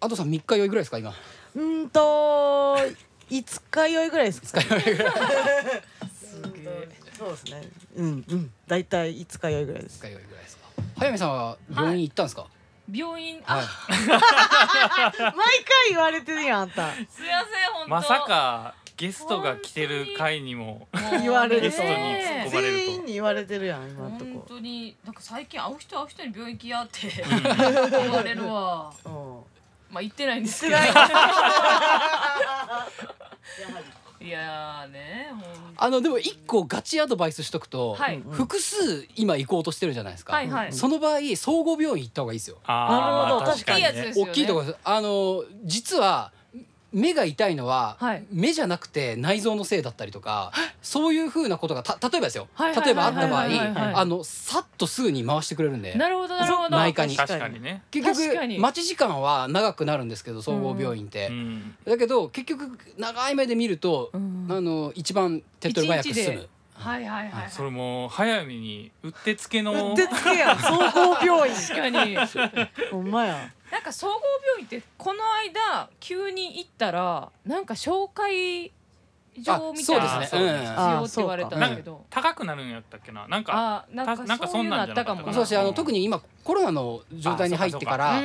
あとさん3日酔いぐらいですか今？うーんと5日酔いぐらいですか、ね、5日酔いぐらい。すげえそうですね。うんうん。大体5日酔いぐらいです。5日酔いぐらいですか。早見さんは病院行ったんですか？病院はい、あ 毎回言われてるやんあんた。すいません本当。まさかゲストが来てる回にも言われるゲストに突っ込まれると。全員に言われてるやん今んと本こ当に。なんか最近会う人会う人に病院行きやって 言われるわ。う。んまあ行ってないんですけど。い。やーねあのでも一個ガチアドバイスしとくと、はい。うん複数今行こうとしてるじゃないですか、はいはい。その場合総合病院行った方がいいですよ。なるほどまあ確かにねいいやつですよね。大きいところです。あの実は目が痛いのは、はい。目じゃなくて内臓のせいだったりとかそういうふうなことがた例えばですよ、はいはい例えばあった場合あのさっとすぐに回してくれるんでなるほどなるほど。内科に。確かにね。結確かに。局待ち時間は長くなるんですけど総合病院って、うん。だけど結局長い目で見ると、うん。あの一番手っ取り早く済む。はいはいはいはい。それも早めにうってつけの。うってつけや。ん総合病院。確かに。ほんまやなんか総合病院ってこの間急に行ったらなんか紹介状みたいなあそうですね。うん。必要って言われたんだけど。高くなるんやったっけな？なんかあなんかたなんかそういうのあったかもな。そんなんじゃなかったそうしあのうん特に今コロナの状態に入ってから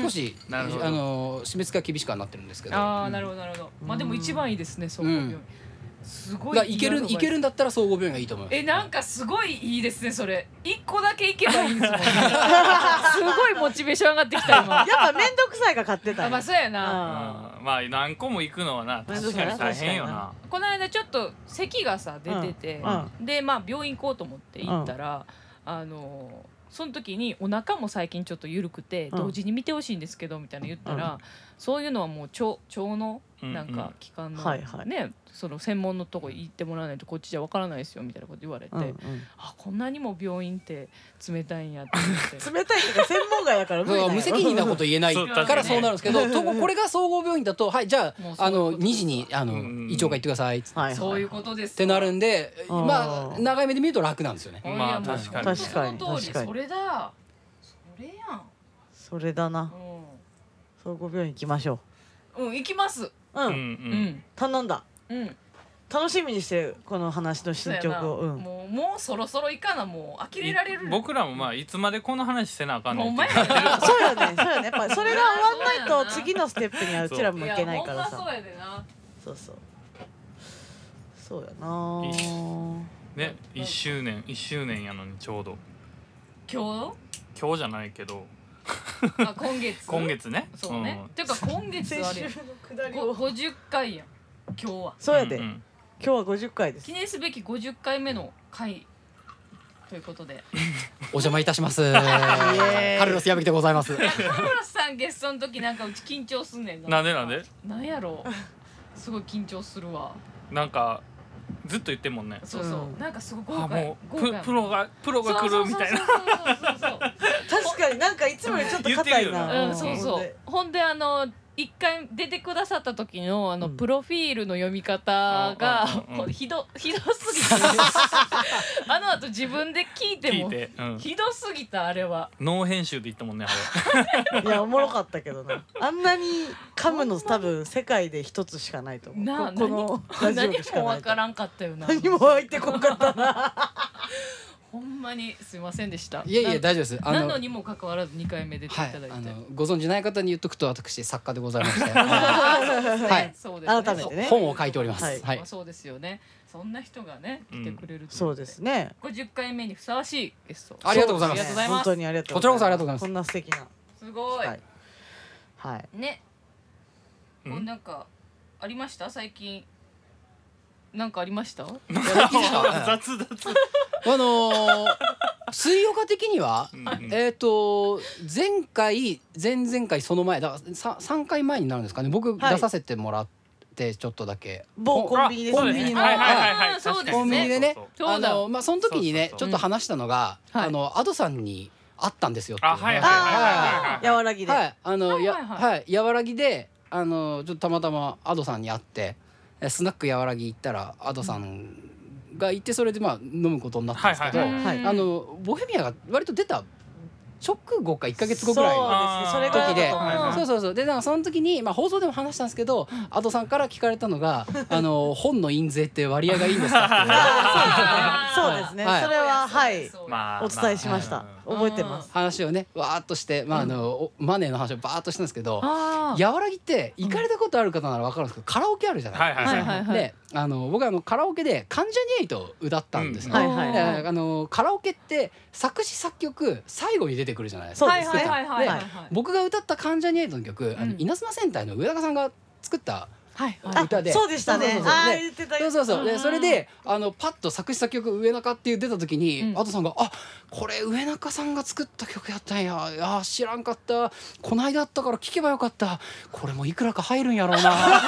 少しあの締め付けが厳しくはなってるんですけど。ああなるほどなるほど。まあでも一番いいですね総合病院。うんすごいだからいけるいけるんだったら総合病院がいいと思います。えなんかすごいいいですねそれ。一個だけ行けばいいんですもんね。すごいモチベーション上がってきた今。やっぱ面倒くさいが買ってたあまあそうやな。あうん。まあ何個も行くのはな確かに大変よな。この間ちょっと咳がさ出てて、うん。でまあ病院行こうと思って行ったら、あのその時にお腹も最近ちょっと緩くて、うん。同時に見てほしいんですけどみたいな言ったら、うん。そういうのはもう腸腸のうんなんか機関の、はいはい。ねその専門のとこ行ってもらわないとこっちじゃわからないですよみたいなこと言われて、うんうん。あこんなにも病院って冷たいんやって思って。冷たいっていうか専門外やから無責任なこと言えない からそうなるんですけど とこれが総合病院だとはいじゃああの2時にあのうん胃腸科行ってください。っつってはいはい。そういうことですってなるんでうん。まあ長い目で見ると楽なんですよね。まあ確かに。確かにその通り確かに。それだ。それやん。それだな。う総合病院行きましょん、うん、行きますううん。うんううん。ん頼んだ。うん。楽しみにしてるこの話の進そうやな。捗をうん。もうもうそろそろ行かなもう呆れられる。僕らもまあいつまでこの話せなあかんねんほんまやそうよねそうよねやっぱ それが終わんないと次のステップにはうちらもいけないからさ。やほんまそうやでな。そうそう。そうやな。ね1周年1周年やのにちょうど。今今日じゃないけど。日あ今月？今月ね。そうね、ていうか今月あれ先週のくだりごを50回やん。今日は。そうやで。今ん。ん日は50回です。記念すべき50回目の回。ということで。お邪魔いたします。カルロス矢吹でございます。カルロスさんゲストの時なんかうち緊張すんねんなんでなんでなんやろうすごい緊張するわなんかずっと言ってんもんね。そうそう、うん。なんかすごいあ豪快もう豪快ププロがプロが来るみたいな。そうそうそうそうそう。確かになんかいつもよりちょっと硬いな。うん、そうそう。ほんであの一回出てくださった時のあの、うん。プロフィールの読み方が、ひどひどすぎて あの後自分で聞いても聞いて、うん、ひどすぎたあれは。ノー編集で言ったもんねあ いやおもろかったけどな。あんなに噛むの多分世界で一つしかないと思う。なあここのラジオ何もないと。わからんかったよな。何も入ってこんかったなほんまにすいませんでした。いやいやな大丈夫です。あのなのにもかかわらず2回目出ていはいただいて、あのご存知ない方に言っとくと私作家でございまして、はい。そうですね。改めてね。本を書いております。はい。はい。まあ。そうですよね。そんな人がね来てくれるといそうですね。50回目にふさわしいゲスト。ありがとうございます。ありがとうございます。本当にありがとうこちらこそありがとうございます。こんな素敵な。すごい、はい。はい。ね。うんこうなんかありました？最近なんかありました？雑雑。あのー、水曜日的には、うんうん。えっ、と前回前々回その前だからさ3回前になるんですかね？僕はい。出させてもらってちょっとだけ、某コンビニですね。コンビニのはいはいはいはい。あーそうですね。コンビニでねそうそうあそうだ。のまあその時にねそうそうそう。ちょっと話したのが、あのアドさんに会ったんですよっていうあはいはい話はいはい。和らぎで、はい、あの、や、はいはいはい。はい、やわらぎで、あの、ちょっとたまたまアドさんに会って。えスナックやわらぎ行ったら、アドさんがいて、それで、まあ、飲むことになったんですけど。はいうんはい。あの、ボヘミアが割と出た。直後か1か月後ぐらいそうですねそれが時でそうそそうそう。でだからその時に、まあ、放送でも話したんですけど Ado さんから聞かれたのが「あの本の印税って割合がいいんですか?」って そうですね、はい。それははい。まあ。お伝えしました、覚えてます、話をねわーっとして、まああのおマネーの話をバーっとしたんですけど和らぎって行かれたことある方なら分かるんですけどカラオケあるじゃないはいはいはいい。ははいはい。であの僕はあのカラオケで関ジャニエイトを歌ったんですね、はいはいはい。であのカラオケって作詞作曲最後に出てくるじゃないですか。僕が歌った関ジャニエイトの曲、あのうん。稲妻戦隊の上高さんが作ったはいあ歌で。そうでしたね。そうそうそう。であー言ってた。そうそうそう。でうん。それであのパッと作詞作曲上中っていう出た時に、うん。アドさんが「あこれ上中さんが作った曲やったんや。いや知らんかった。こないだあったから聞けばよかった。これもいくらか入るんやろうな」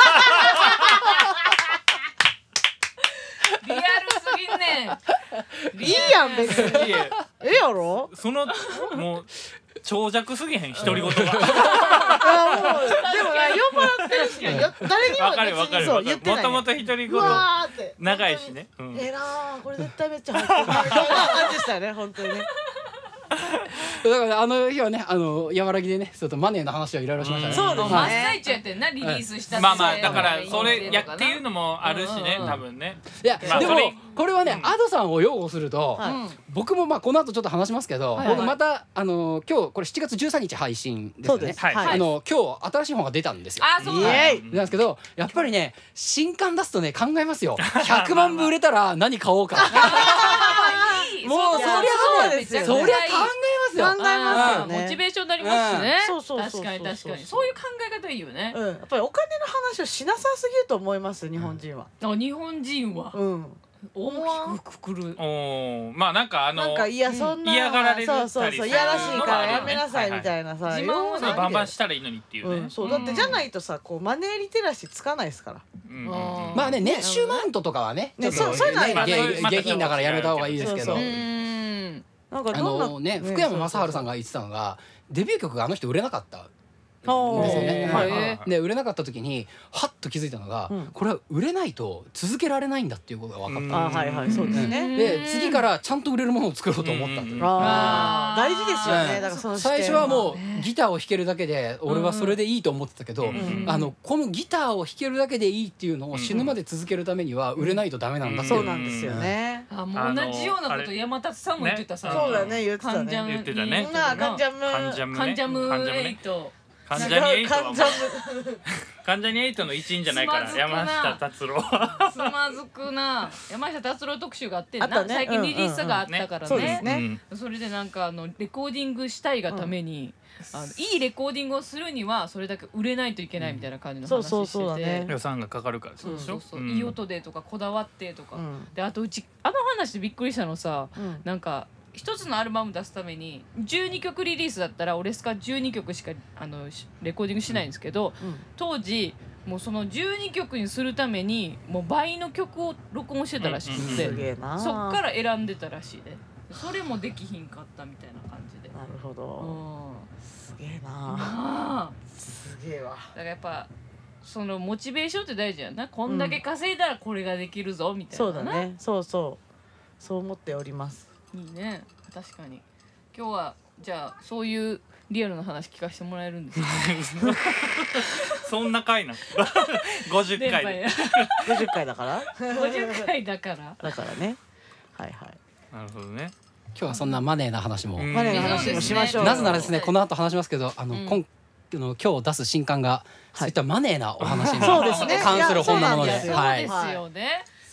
リアルすぎんねん。いいやん別に。ええやろ？そのもう長尺すぎへん独り言が。いやもうでもな酔っ払ってるしよ誰にもわかるわかるそわかる。う言ってないもともと独りう言わーって。長いしね。うん。ええなーこれ絶対めっちゃ入ってるなみたいな感じでしたよね本当にねだからあの日はねあの和らぎでねちょっとマネーの話をいろいろしましたね。そうですね真っ最中やってんなリリースしたってまあまあだからそれやっていうのもあるしねうん。うんうん多分ね。いや、でもまあそれ。これはね、うん。アドさんを擁護すると、僕もまあこの後ちょっと話しますけど、僕またあの今日これ7月13日配信ですよね。そうです。はい。あの今日新しい本が出たんですよ。あそうなんですけどやっぱりね新刊出すとね考えますよ。100万部売れたら何買おうか もうそりゃそうですよねそりゃ考えますよ。考えますよね。モチベーションになりますしね。うん。そうそうそうそう。確かに確かに。そう。いう考え方いいよね。うん。やっぱりお金の話をしなさすぎると思います日本人は。あ日本人は。うん大きくくくる。おー。まあなんかあのなんかいやそんな嫌がられるそうそうそういやらしいからやめなさいみいたい。なさ自慢をバンバンしたらいいのにっていうね。うん、そう。だってじゃないとさこうマネーリテラシーつかないですから。うん。まあね年収マウントとかはねねそうそういうのは下下品だからやめた方がいいですけど。なんかどんなのね福山雅治さんが言ってたのがデビュー曲があの人売れなかったですよね。はい。はいはいで売れなかった時にハッと気づいたのが、うん。これは売れないと続けられないんだっていうことが分かっうんあはいはい。そうですうんね。た、で次からちゃんと売れるものを作ろうと思ったっていううん。あー大事ですよはいねだからその最初はもうねギターを弾けるだけで俺はそれでいいと思ってたけど、うんあのこのギターを弾けるだけでいいっていうのを死ぬまで続けるためには売れないとダメなんだっていそうなんですよね。あもう同じようなこと山立さんも言ってた。さねそうだね言ってたね。関ジャム。言ってたね。カンジャム。カンジャムね。カンジャムカンジ関ジャニエイトはもうカンジャム 関ジャニエイトの一員じゃないからつまずくな。山下達郎。はつまずくな。山下達郎特集があってんな。あったね。最近リリースがあったからね。そうですね。うん。それでなんかあのレコーディングしたいがために、あのいいレコーディングをするにはそれだけ売れないといけないみたいな感じの話してて、そうそうそうだね。予算がかかるからそうでしょ。そうそう、ん。いい音でとかこだわってとか、うん。であとうちあの話でびっくりしたのさうん。なんか一つのアルバム出すために12曲リリースだったら俺スカ12曲しかあのしレコーディングしないんですけど、当時もうその12曲にするためにもう倍の曲を録音してたらしくうんて、すげえな。そっから選んでたらしいでそれもできひんかったみたいな感じで。なるほうどん。すげえな。まあすげえわ。だからやっぱそのモチベーションって大事やな。こんだけ稼いだらこれができるぞみたいなな、そうだね。そうそう。そう思っておりますいいね確かに。今日はじゃあそういうリアルな話聞かせてもらえるんですか？そんな回なの？50回で。電波や。50回だから？50回だから。だからね。はいはい。なるほどね。今日はそんなマネーな話も、うん。マネーの話もしましょうなぜならですねこの後話しますけどあの、うん。今あの今日出す新刊が、そういったマネーなお話に そうですね。関する本なので。いやそうそうはい。ですよね、は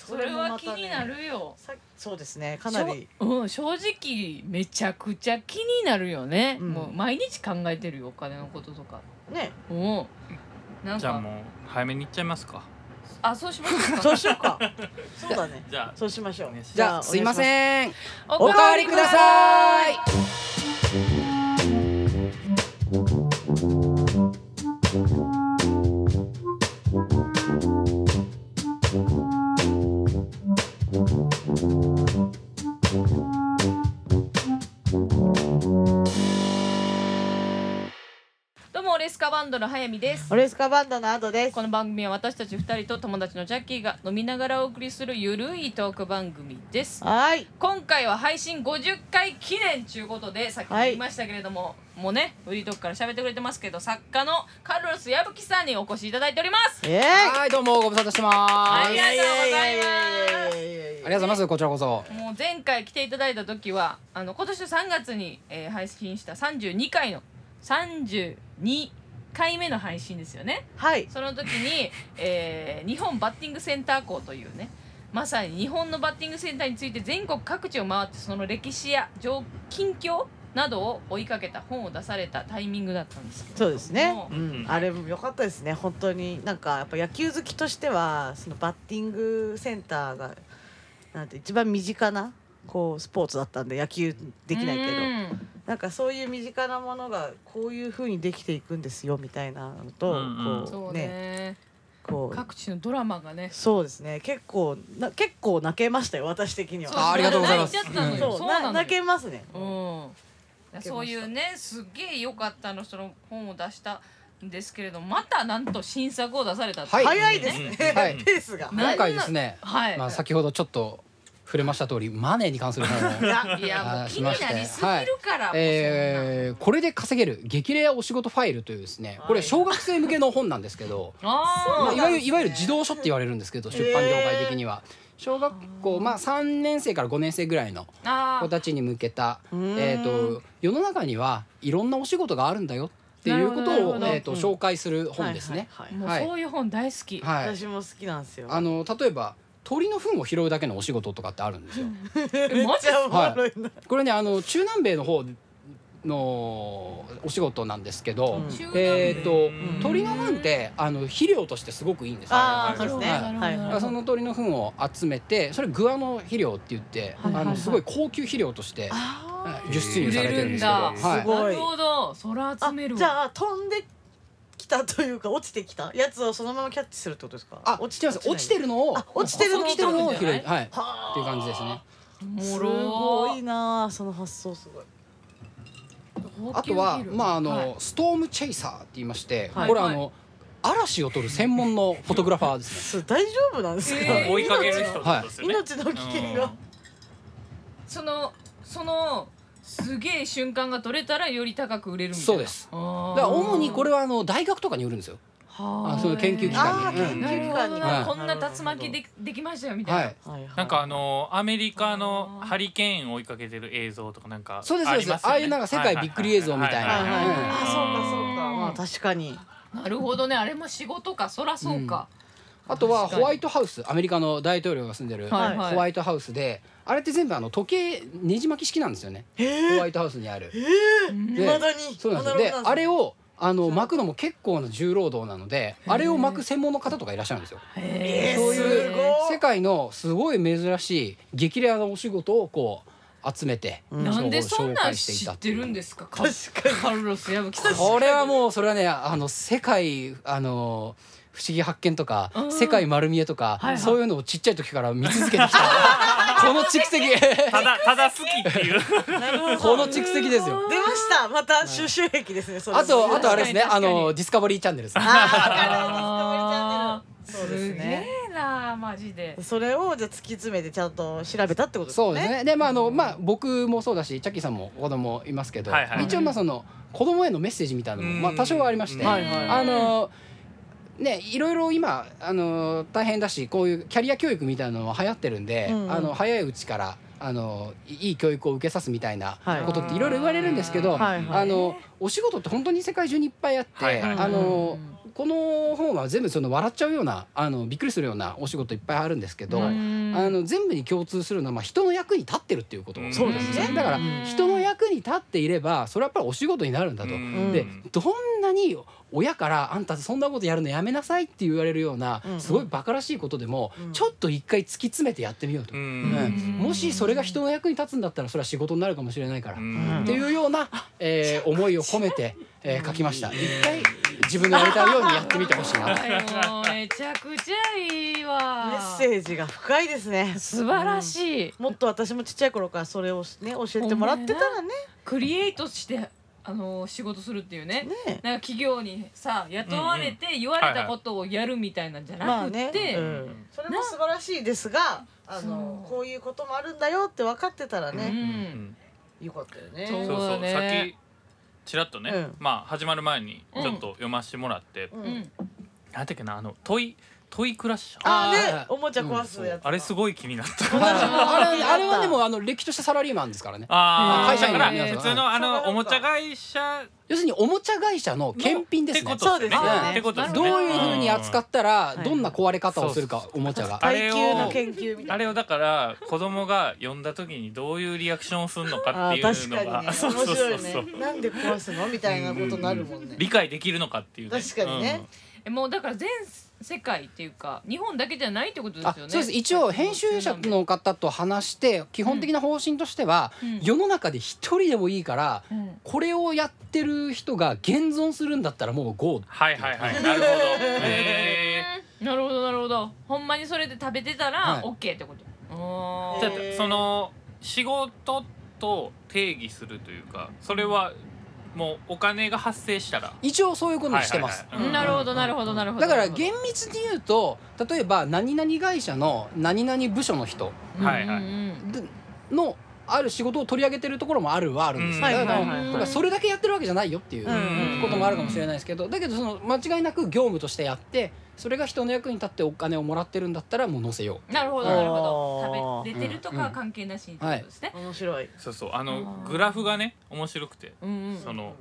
それもまたね気になるよ。さそうですねかなり。うん、正直めちゃくちゃ気になるよね、うん。もう毎日考えてるよお金のこととか。ね。うん。なんか。じゃあもう早めに行っちゃいますか。あそうしますか。そうしようか。そうだね。じゃあそうしましょう。お願いします。じゃあす。いまんせん。おおかわりくださいバンドの早見です。オレスカバンドのアドです。この番組は私たち2人と友達のジャッキーが飲みながらお送りするゆるいトーク番組です。はい。今回は配信50回記念ということでさっきも言いましたけれども、もうねフリートークから喋ってくれてますけど作家のカルロス矢吹さんにお越しいただいております。えーはいどうもご無沙汰してます。ありがとうございます。あありがとうございますこちらこそ。もう前回来ていただいた時はあの今年の3月に、えー配信した32回の32回目の配信ですよね。はい。その時に、えー日本バッティングセンター校というねまさに日本のバッティングセンターについて全国各地を回ってその歴史や状近況などを追いかけた本を出されたタイミングだったんですけどそうですね。も、ううんん、あれも良かったですね。本当になんかやっぱ野球好きとしてはそのバッティングセンターがなんて一番身近なこうスポーツだったんで野球できないけどうん。なんかそういう身近なものがこういう風にできていくんですよみたいなのと、うんうん。そうこうね。ねこう各地のドラマがね。そうですね。結構な結構泣けましたよ私的には。あありがとうございます。泣いちゃったのよ。そう泣けますね。うん、そういうねすっげえ良かったのその本を出したんですけれどもまたなんと新作を出されたってはい早いですね、はい。ペースが。な今回ですね。はい、まあ先ほどちょっと触れました通りマネーに関する 本を。いやいやもう気になりすぎるから、えーこれで稼げる激レアお仕事ファイルというですねこれ小学生向けの本なんですけど、そんなあまあ、いわゆるいわゆるね児童書って言われるんですけど出版業界的には。小学校まあ3年生から5年生ぐらいの子たちに向けた、えー、と世の中にはいろんなお仕事があるんだよっていうことを、えー、とうん。紹介する本ですね。そういう本大好き、はい。私も好きなんですよ。あの例えば鳥の糞を拾うだけのお仕事とかってあるんですよ。めっちゃおもろいな、これねあの中南米の方のお仕事なんですけど、うん。えっ、とうん鳥の糞ってあの肥料としてすごくいいんですよ。ああそうですね。はい。その鳥の糞を集めてそれグアノ肥料って言って、はいはいはいあのすごい高級肥料としてあ輸出入されてるんですけど、はい。なるほど。それあ集めるわ。じゃあ飛んできたというか落ちてきた？やつをそのままキャッチするってことですか？あ落ちてます。落ちてるるのをあ落ちてるのを落ちてるのを拾い。はいっはていう感じですね。すごいなあその発想すごい。あとはまああの、はい。ストームチェイサーって言いまして、はい。これあの嵐を撮る専門のフォトグラファーです 大丈夫なんですか、えー追いかける人ね。命の危険が。そのそのすげえ瞬間が取れたらより高く売れるみたいな。そうです。だから主にこれはあの大学とかに売るんですよ。はあその研究機関に。あーうんなるほどな、はい。こんな竜巻でできましたよみたいな、はい。はいはい。なんかあのアメリカのハリケーンを追いかけてる映像とかなんかそうですそうです。ああいうなんか世界びっくり映像みたいな。はいはいはい、うんあそうかそうか。まあ確かに。なるほどね。あれも仕事か。そらそうか、あとはホワイトハウスアメリカの大統領が住んでるホワイトハウスであれって全部あの時計ねじ巻き式なんですよね。ホワイトハウスにある。うんいまだに。そうなんですよ。であれをあの巻くのも結構な重労働なのであれを巻く専門の方とかいらっしゃるんですよ。そういうすごい。世界のすごい珍しい激レアなお仕事をこう集めてうん。なんでそんなん紹介してい知ったっていう。てるんですか？カ確かに。カルロス矢吹さんこれはもうそれはねあの世界あの不思議発見とか、うん。世界丸見えとか、はいはい。そういうのをちっちゃい時から見続けてきた。この蓄積。ただただ好きっていう。なるほど。この蓄積ですよ。出ました。また収集癖ですねそれ。あとあとあれですねあのディスカバリーチャンネルですね。あーそうですね。すげえなマジで。それをじゃあ突き詰めてちゃんと調べたってことですね。そうですね。でまああのまあ僕もそうだしチャッキーさんも子供いますけど、はいはい。一応まあその子供へのメッセージみたいなのもまあ多少はありまして、はいはい。あのねいろいろ今あの大変だしこういうキャリア教育みたいなのは流行ってるんで、うんうん。あの早いうちからあのいい教育を受けさすみたいなはい。ことっていろいろ言われるんですけど、はいはい。あのお仕事って本当に世界中にいっぱいあって、はいはいあのこの本は全部その笑っちゃうようなあのびっくりするようなお仕事いっぱいあるんですけど、うんあの全部に共通するのは、まあ、人の役に立ってるっていうことうんそうですね。だからうん。人の役に立っていればそれはやっぱりお仕事になるんだと。うん。でどんなに親からあんたそんなことやるのやめなさいって言われるようなうんすごいバカらしいことでもうん。ちょっと一回突き詰めてやってみようと、ううん。んもしそれが人の役に立つんだったらそれは仕事になるかもしれないから、うっんていうような、えー 思いを込めて、えー書きました。一回自分のやりたいようにやってみてほしいな。と。はいもうめちゃくちゃいいわ。メッセージが深いですね。素晴らしい、もっと私もちっちゃい頃からそれをね教えてもらってたらねクリエイトしてあの仕事するっていうね。ね。なんか企業にさ雇われて言われたことをやるみたいなんじゃなくて、うん。それも素晴らしいですがあのそう。こういうこともあるんだよって分かってたらうね、ん。よかったよね。そうそうそう。さっきちらっとね、うん。まあ始まる前にちょっと読ませてもらって、うん。うん。なんだっけなあのトイトイクラッシャー。あーね。おもちゃ壊すやつ、あれすごい気になった。あれあれはでもあの歴としたサラリーマンですからね。ああ会社から普通のあのおもちゃ会社。要するにおもちゃ会社の検品ですね。そうですよね。どういうふうに扱ったらうん。どんな壊れ方をするかおもちゃが。あれを耐久の研究みたいな。あれをだから子供が読んだ時にどういうリアクションをするのかあっていうのー確かにね。が面白いね。なんで壊すの？みたいなことになるもんね。理解できるのかっていうね。確かにね。えもうだから全世界っていうか日本だけじゃないってことですよね。あそうです。一応編集者の方と話して基本的な方針としては、うん。世の中で一人でもいいからうん。これをやってる人が現存するんだったらもう GO はいはいはい。なるほど。へなるほどなるほど。ほんまにそれで食べてたらはい。OK ってこと。あーーじゃあその仕事と定義するというかそれはもうお金が発生したら。一応そういうことにしてます、なるほどなるほどなるほど。だから厳密に言うと例えば何々会社の何々部署の人のある仕事を取り上げてるところもあるはあるんですよ、うん。だからそれだけやってるわけじゃないよっていううん。こともあるかもしれないですけどだけどその間違いなく業務としてやってそれが人の役に立ってお金をもらってるんだったらもう載せよ なるほどなるほあど。ー食べれてるとかは関係なしにってことですね、面白い。そうそうあのグラフがね面白くて。うんうん。その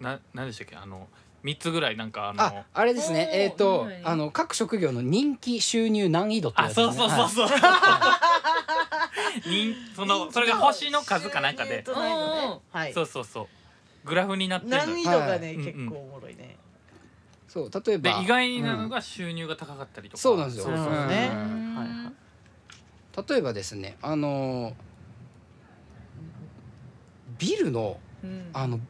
な何でしたっけあの3つぐらいなんかあう。のああれですね。えっ、とはい。あの各職業の人気収入難易度ってやあつですねそうそうそうそう。人そのそれが星の数かなんかで。はい。そうそうそう。グラフになってるの難易度がねはい。結構おもろいね。そう例えば。で意外なのが収入が高かったりとか、そうなんですよ。なるほどね。うん。はいはい。例えばですねあのービルのうん。あの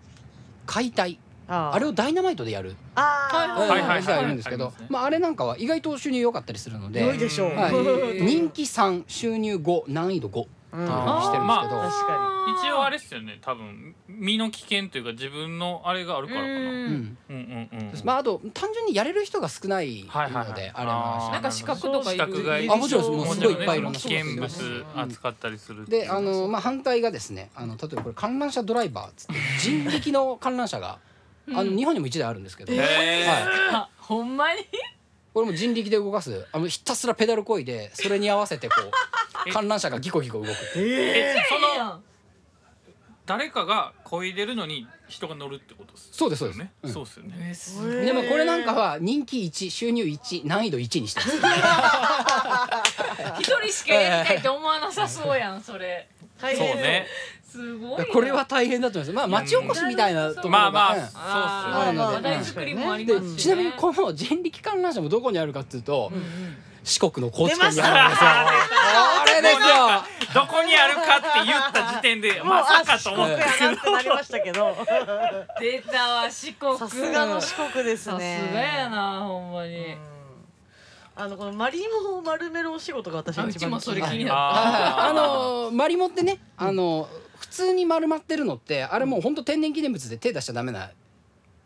解体ああれをダイナマイトでやる。あー。はいはいはい人がいるんですけどまああれなんかは意外と収入良かったりするので良いでしょう。人気3収入5難易度5うんっていうふうにしてるんですけど、あー。確か一応あれっすよね。多分身の危険というか自分のあれがあるからかな、ううんうんんうん。まああと単純にやれる人が少ないので、あれなんか資格とかいる。資格がいるあもちろんです。もうすごいいっぱいいろんな危険物うん扱ったりするであの、まあ、反対がですねあの例えばこれ観覧車ドライバーっつって人力の観覧車があの日本にも1台あるんですけど、はい、あ ほんまに？これも人力で動かすあのひたすらペダルこいでそれに合わせてこう 観覧車がギコギコ動くっていう。えその誰かが漕いでるのに人が乗るってことですそうですそうです。よね、うん。そうですよね。でもこれなんかは人気1収入1難易度1にしてます。一人しかやりたいって思わなさそうやんそれ。そうねすごいなこれは大変だと思います。まあ町おこしみたいなところが、まあまあうんそうっすよあーまあまあ話題作りもありでますし、ね、ちなみにこの人力観覧車もどこにあるかっていうと、うん。うん四国の高知県にあるんですよ。あれですよ。どこにあるかって言った時点で まさかあと思って。なりましたけど。出たわ四国。さすがの四国ですさねすがやなほんまに。うん。あのこのマリモを丸めるお仕事が私一番ちもそれ気にるなっあのマリモってね、あの普通に丸まってるのってあれもう本当天然記念物で手出しちゃダメな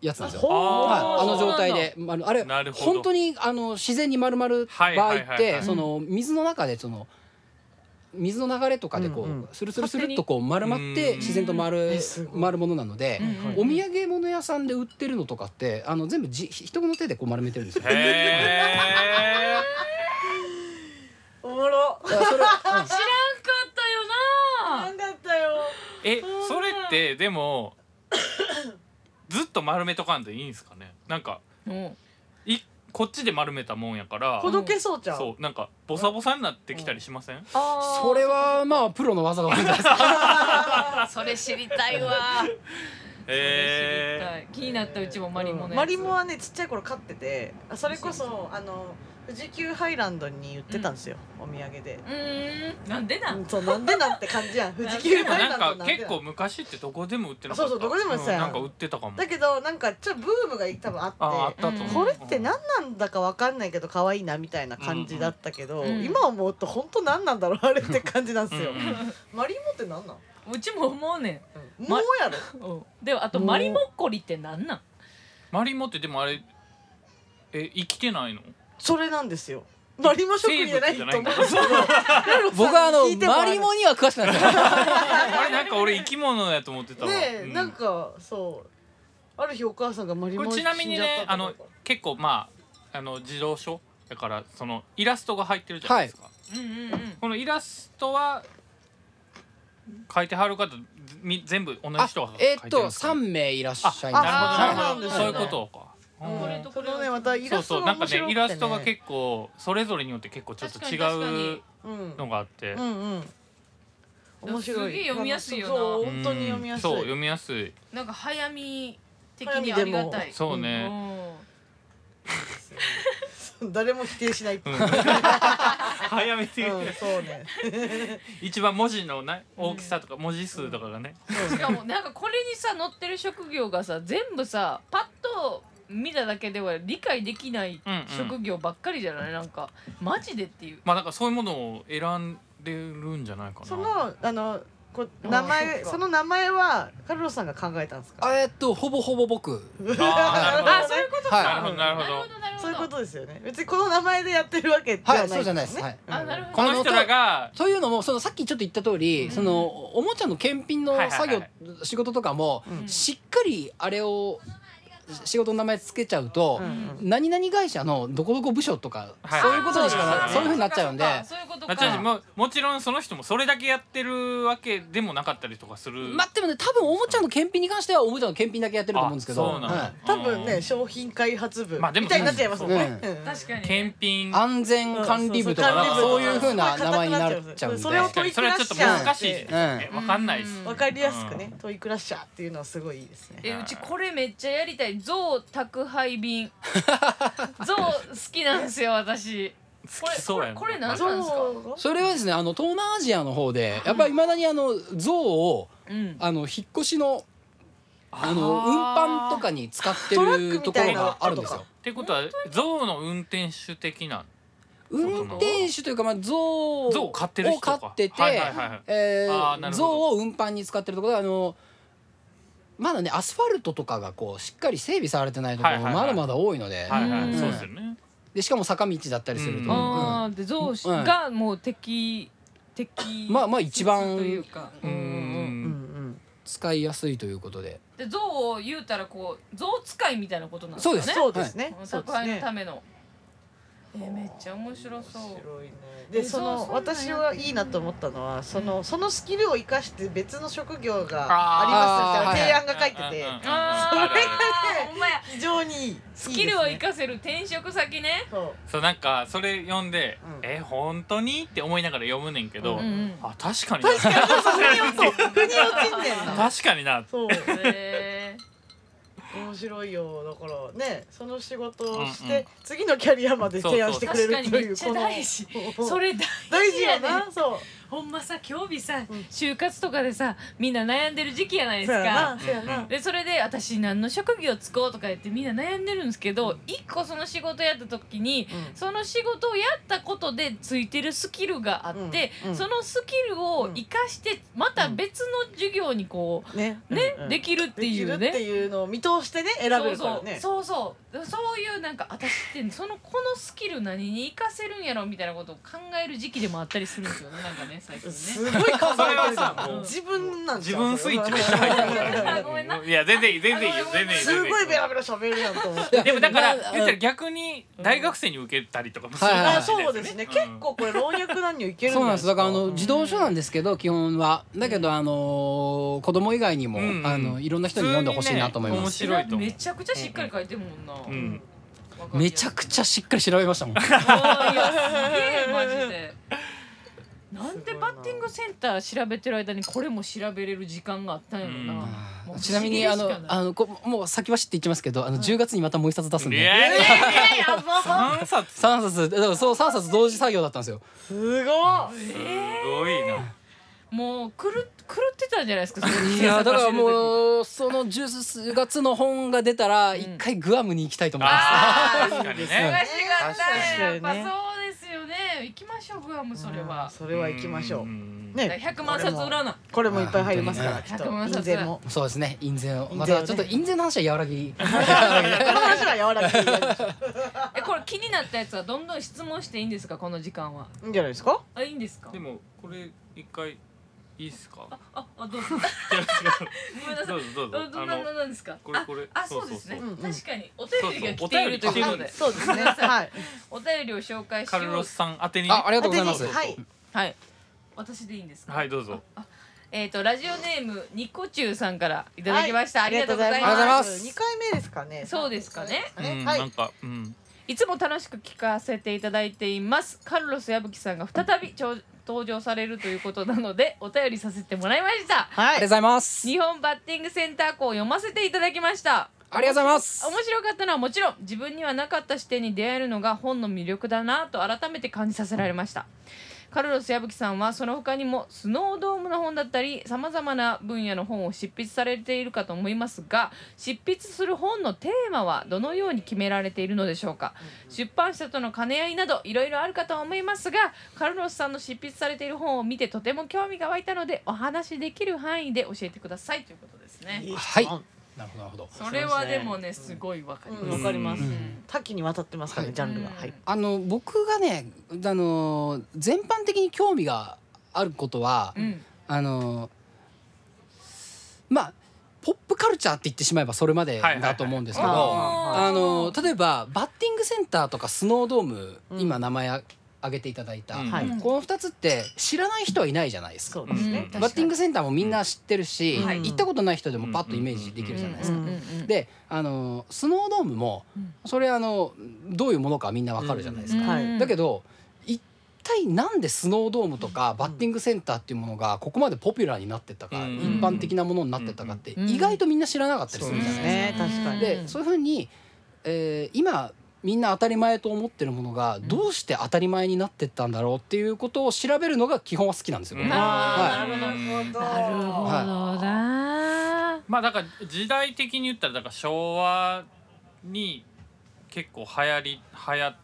やつなんですよ。はい、あの状態で、あのあれ本当にあの自然に丸まる場はい合ってその水の中でその水の流れとかでこう、うんうん。スルスルスルっとこう丸まってうん自然と丸丸ものなので、うんお土産物屋さんで売ってるのとかってあの全部じ人の手でこう丸めてるんですよ。おもろ。知らんかったよななんだったよえそれってでも ずっと丸めとかんでいいんですかね？なんかうんいこっちで丸めたもんやから。ほどけそうちゃう。そうなんかボサボサになってきたりしません、あー。それはまあプロの技が多いんじゃないです。か。それ知りたいわ。へそれ知りたい。気になったうちもマリモのやつ。マリモはねちっちゃい頃飼っててあそれこそあの富士急ハイランドに売ってたんですよ、お土産で、うーん。なんでなうんん、そうなんでなんて感じやん。富士で急ハイランド。かなんで結構昔ってどこでも売ってなかった。そうそうどこでも売ってたやんなんか売ってたかも。だけどなんかちょっとブームが多分あって。ああったこれって何なんだかわかんないけど可愛いなみたいな感じだったけど、うん。今思うと本当何なんだろうあれって感じなんですよ、うん。うんマリモって何なん？うちも思うねうん。もうやろ。ん、うん、でもあとマリモッコリってなんなん？マリモってでもあれえ生きてないの？それなんですよ。マリモ職人じゃないと思う。んですけど僕はあのマリモには詳しくない あれなんか俺生き物やと思ってたわ、ねえ、うん。なんかそう。ある日お母さんがマリモちなみにねあの結構まああの児童書だからそのイラストが入ってるじゃないですか、うんうんうん。このイラストは描いてはる方み全部同じあ人が描いてえーっとるんですか？3名いらっしゃいあます。なるほど。なるほどあそういうことか、うんこれとこれねまたイそうラストそうなんかねイラストが結構それぞれによって結構ちょっと違うのがあって、うんうん。面白い。すげえ読みやすいよな。そう本当に読みやすい。そう読みやすい。なんか早見的にありがたい。そうね、誰も否定しない。早めて、う。んそうね。一番文字のな大きさとか文字数とかがね、しかもなんかこれにさ載ってる職業がさ全部さパッと見ただけでは理解できないうんうん。職業ばっかりじゃない？なんかマジでっていう。まあなんかそういうものを選んでるんじゃないかな。そのあのこあ名前その名前はカルロスさんが考えたんですか？あえーっとほぼほぼ僕。あそういうことはい。なるほどなるほなるほどどなるほど。そういうことですよね。別にこの名前でやってるわけではないはいそうじゃないです。はい。うんあなるほど。この人らがというのもそのさっきちょっと言った通り、うん。そのおもちゃの検品の作業、はいはい仕事とかも、うん。しっかりあれを仕事の名前つけちゃうと、うん何々会社のどこどこ部署とか、はい。そういうことにしかそういうふうになっちゃうんで。そういうことなっちゃうしかももちろんその人もそれだけやってるわけでもなかったりとかする。まあでもね多分おもちゃの検品に関してはおもちゃの検品だけやってると思うんですけど。あそうなんだはい多分ね商品開発部まあでもみたいになっちゃいますもんね。確かに。ね検品。安全管理部とかなんかそう。いうふうな名前になっちゃうんで。それを確かにそれはちょっと難しいですねうん。わかんないです。うん。わかりやすくね。トイクラッシャーっていうのはすごいいいですね。えうちこれめっちゃやりたい象宅配便。象好きなんですよ私。これ好きそうやなこれこれ何そなんですか？うそれはですねあの東南アジアの方でやっぱりいまだにあの象をうん。あの引っ越しのあの運搬とかに使ってるところがあるんですよ。ってことは象の運転手的な運転手というかまあ象象を飼ってて象を運搬に使ってるところあのまだねアスファルトとかがこうしっかり整備されてないところはいはいはい。まだまだ多いので。はいはいうん。そうですよね。でしかも坂道だったりすると、うん。あーで象がもう敵敵まあまあ一番というか。ううんうんうん。うんん。使いやすいということで。で象を言うたらこう象使いみたいなことなんですかね。そうです。そうですね。そう宅配のですねためのえーめっちゃ面白そう。面白いね。でその私はいいなと思ったのはそのそのスキルを生かして別の職業がありますみたいな提案が書いてて。うんうんうんあーそれがね非常にいいスキルを生かかせる転職先ね。そう。そうなんかそれ読んでうん。え本当にって思いながら読むねんけどうんうんあ確かにな。確かに。確かにな。そう。へ面白いよ。だからねその仕事をしうんうん。て次のキャリアまで提案してくれるというこのそれ大大事やな。そうほんまさ今日日さ、ん就活とかでさみんな悩んでる時期やないですそうやなかそうやな。でそれで私何の職業つこうとか言ってみんな悩んでるんですけど一個その仕事やった時にうん。その仕事をやったことでついてるスキルがあって、うん。うん。そのスキルを生かしてまた別の授業にこねうね、うん。うん。できるっていうできるってね。いうのを見通してね選べるからね。そうそう。そうそう。そういうなんか私ってそのこのスキル何に活かせるんやろみたいなことを考える時期でもあったりするんですよねなんかね最近ね。すごい考えてるじゃん。もう自分なん自分スイッチめっちゃ入ってるごめんな。いや全然いい全然いいよ全然いいすごいベラベラ喋るやんと。思っていいでもだからまあ言ったら逆に大学生に受けたりとかもするはいはいあそうですね、結構これ老若男女いけるんそうなんですだからあのうん自動書なんですけど基本は。だけどあの子供以外にも、うん。うんあのいろんな人に読んでほしいなと思います、めちゃくちゃしっかり書いてるもんな。うん。めちゃくちゃしっかり調べましたもん。いやすげえマジで。なんでバッティングセンター調べてる間にこれも調べれる時間があったんやろな。もうちなみにあのあのこもう先走って言っちゃいますけどあの10月にまたもう一冊出すんでいやいやいやいややば三冊。す3冊。だからそう3冊同時作業だったんですよ。すごいごいなもう狂っ狂ってたんじゃないですか。それいやだからう。もうその10月の本が出たら一回グアムに行きたいと思います、あー確かに忙しねかったね。やっぱ確かにね。そうですよね。行きましょうグアムそれは。それは行きましょう。ん。ね。だから100万冊売らなこれもいっぱい入りますから。はいきっと100万冊印税もそうですね。印税を。またちょっと印税の話は和らぎ。この話は柔らかい えこれ気になったやつはどんどん質問していいんですかこの時間は。いいんじゃないですか？あいいんですか？でもこれ一回いいっすか？あああどうぞ。違う違うごめんなさい。どうぞどうぞ。どどなななんですか？これこれ。ああそうですね。確かにお便りが来ているということでそうですね。はい。お便りを紹介しカルロスさん宛てに。あありがとうございます。はい。はい。私でいいんですか？はいどうぞ。えっとラジオネームニコチュウさんからいただきました、ありがとうございありがとうございまます。す二回目ですかね。そうですかね。うんはい。なんかうん。いつも楽しく聞かせていただいています。カルロス矢吹さんが再びちょ登場されるということなので お便りさせてもらいました。はい。ありがとうございます。日本バッティングセンター校を読ませていただきました。ありがとうございます。面白かったのはもちろん自分にはなかった視点に出会えるのが本の魅力だなと改めて感じさせられましたカルロス矢吹さんはその他にもスノードームの本だったりさまざまな分野の本を執筆されているかと思いますが執筆する本のテーマはどのように決められているのでしょうか。出版社との兼ね合いなどいろいろあるかと思いますがカルロスさんの執筆されている本を見てとても興味が湧いたのでお話しできる範囲で教えてくださいということですね。はいなるほどなるほど。それはでもねすごいわかりうん。ます。わかります。うん多岐にわたってますからねはいジャンルがうんはい。あの僕がねあの全般的に興味があることは、うん。あのまあポップカルチャーって言ってしまえばそれまでだと思うんですけど、はいはいはいあの例えばバッティングセンターとかスノードーム、うん。今名前挙げていただいた、うん。この2つって知らない人はいないじゃないですか。そう。ですね。うん。バッティングセンターもみんな知ってるし、うん。行ったことない人でもパッとイメージできるじゃないですか。うんうんであのスノードームもうん。それあのどういうものかみんなわかるじゃないですか。うんはい。だけど一体なんでスノードームとかバッティングセンターっていうものがここまでポピュラーになってったか、うん。一般的なものになってったかってうん意外とみんな知らなかったりするじゃないですか。でそういうふうに、えー今みんな当たり前と思ってるものがどうして当たり前になってったんだろうっていうことを調べるのが基本は好きなんですよ。うん。なはるほどなるほど。ななるほどな。まあだから時代的に言ったらだから昭和に結構流行り流行っ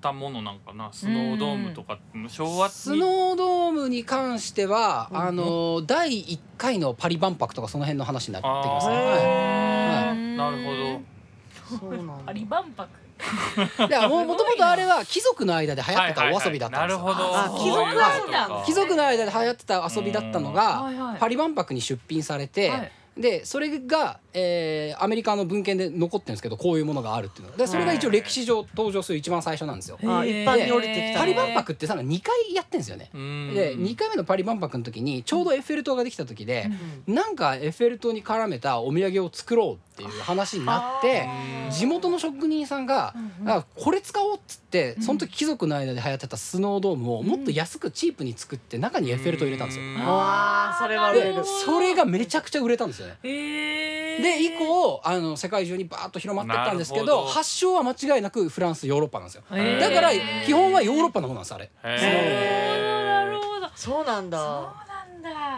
たものなんかな？スノードームとかって昭和に。スノードームに関しては、うんあの第1回のパリ万博とかその辺の話になってきますね。はい。へー。なるほそうなんだ。パリ万博？でももともとあれは貴族の間で流行ってたお遊びだったんですよ。貴族遊びなんだ。貴族の間で流行ってた遊びだったのが、パリ万博に出品されて、はいでそれが、えーアメリカの文献で残ってるんですけどこういうものがあるっていうの。でそれが一応歴史上登場する一番最初なんですよ。あ一般に降りてきたパリ万博ってさらに2回やってんですよね。うん。で2回目のパリ万博の時にちょうどエッフェル塔ができた時で、なんかエッフェル塔に絡めたお土産を作ろうっていう話になってうん地元の職人さんが「あこれ使おう」っつってその時貴族の間で流行ってたスノードームをもっと安くチープに作って中にエッフェル塔入れたんですよ。うん。わあそれは売れでるそれがめちゃくちゃ売れたんですよね。ええ。で以降あの世界中にバーッと広まってったんですけど発祥は間違いなくフランスヨーロッパなんですよ。へーだから基本はヨーロッパのものなんですあれ。そうなんそうだなんだ。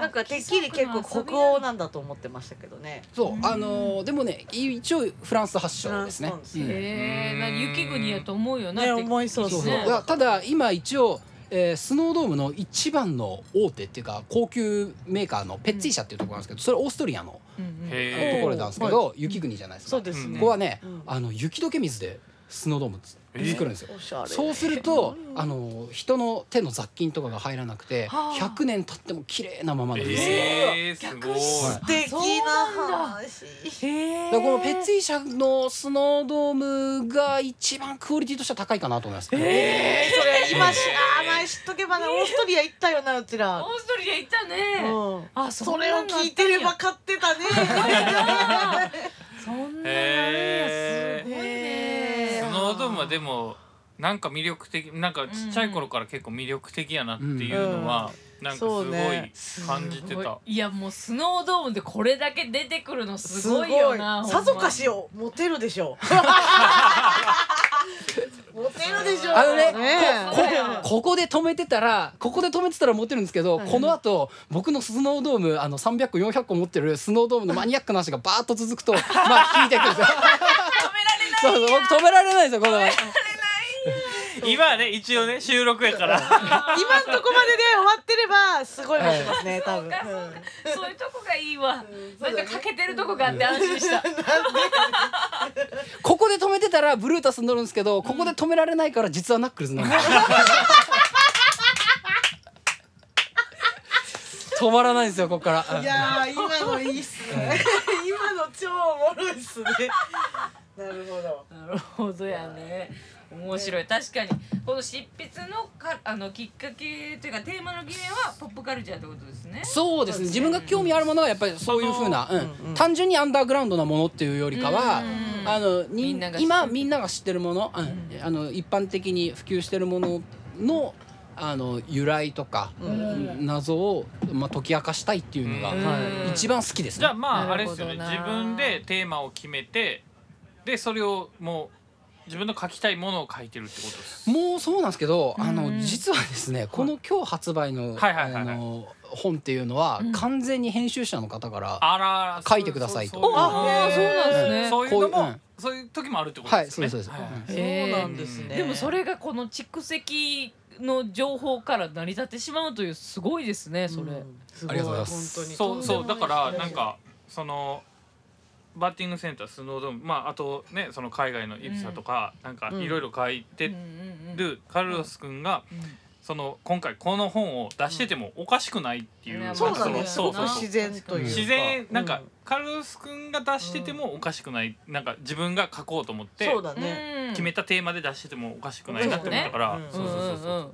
なんかてっきり結構北欧なんだと思ってましたけどねそうあのでもね一応フランス発祥ですねフランス。うんええ、な雪国やと思うよな。ねって思いそうそうただ今一応、えースノードームの一番の大手っていうか高級メーカーのペッツィ社っていうところなんですけどそれオーストリアのうんうん。あへー。のところなんですけど雪国じゃないですか。そうですね。ここはねうん。あの雪解け水でスノードーム作るんですよ。そうするとあの人の手の雑菌とかが入らなくてはあ100年経っても綺麗なままなんですよ。えー、すごい素敵な話。だこのペッツィ社のスノードームが一番クオリティとしては高いかなと思います。えー、それ今知らない知っとけばなオーストリア行ったよなうちらオーストリア行ったね。うんあ、それを聞いてれば買ってたね そんなのあるんやへーすごいへね。はでもなんか魅力的なんかちっちゃい頃から結構魅力的やなっていうのは、なんかすごい感じてた、い。やもうスノードームでこれだけ出てくるのすすごい。よな。さぞかしをモテるでしょモテるでしょあのねえこここで止めてたらここで止めてたら持ってるんですけど、はい。この後僕のスノードームあの300個400個持ってるスノードームのマニアックな話がバーッと続くとまあ聞いていくんですよ。そうそう僕止められないですよこの。い今はね一応ね収録やから。今んとこまでで終わってればすごいもしますね 多分。そうか。そうかそういうとこがいいわ、うん。なんか欠けてるとこがあって安心した。ここで止めてたらブルータスに乗るんですけどここで止められないから実はナックルズなんです。止まらないんですよここから。いやー今のいいっすね。今の超おもろいっすね。なるほど。なるほどやね。面白い。確かに。この執筆のかあのきっかけというかテーマの起源はポップカルチャーってことですね。そうですね。自分が興味あるものはやっぱりそういうふうな、うん単純にアンダーグラウンドなものっていうよりかは、うんあのにみんなが知ってる。今みんなが知ってるもの、うん。あの一般的に普及してるもののあの由来とか、うん。謎を、まあ、解き明かしたいっていうのが、一番好きですね。じゃあ。まあなあれですよね。自分でテーマを決めてでそれをもう自分の書きたいものを書いてるってことです。もうそうなんですけど、あの実はですねこの今日発売の,、本っていうのは、うん。完全に編集者の方からあらら書いてくださいと。ああそうなんですね。そういうのもそういう時もあるってことはいですね。そうですそうです、はいうんそうなんですね。でもそれがこの蓄積の情報から成り立ってしまうというすごいですねそれ、ありがとうございます。本当にそうそうだからなんかかそのバッティングセンタースノードームまああとねその海外のイプサとか、なんかいろいろ書いてうんうんうんるカルロス君が、うん。その今回この本を出しててもおかしくないっていう、うん。そうそのそうそう。自然というか。自然なんか、うカルロス君が出しててもおかしくないなんか自分が書こうと思ってそうだね。うん。決めたテーマで出しててもおかしくないなって思ったから、そううんそうそうそうそう。うんうん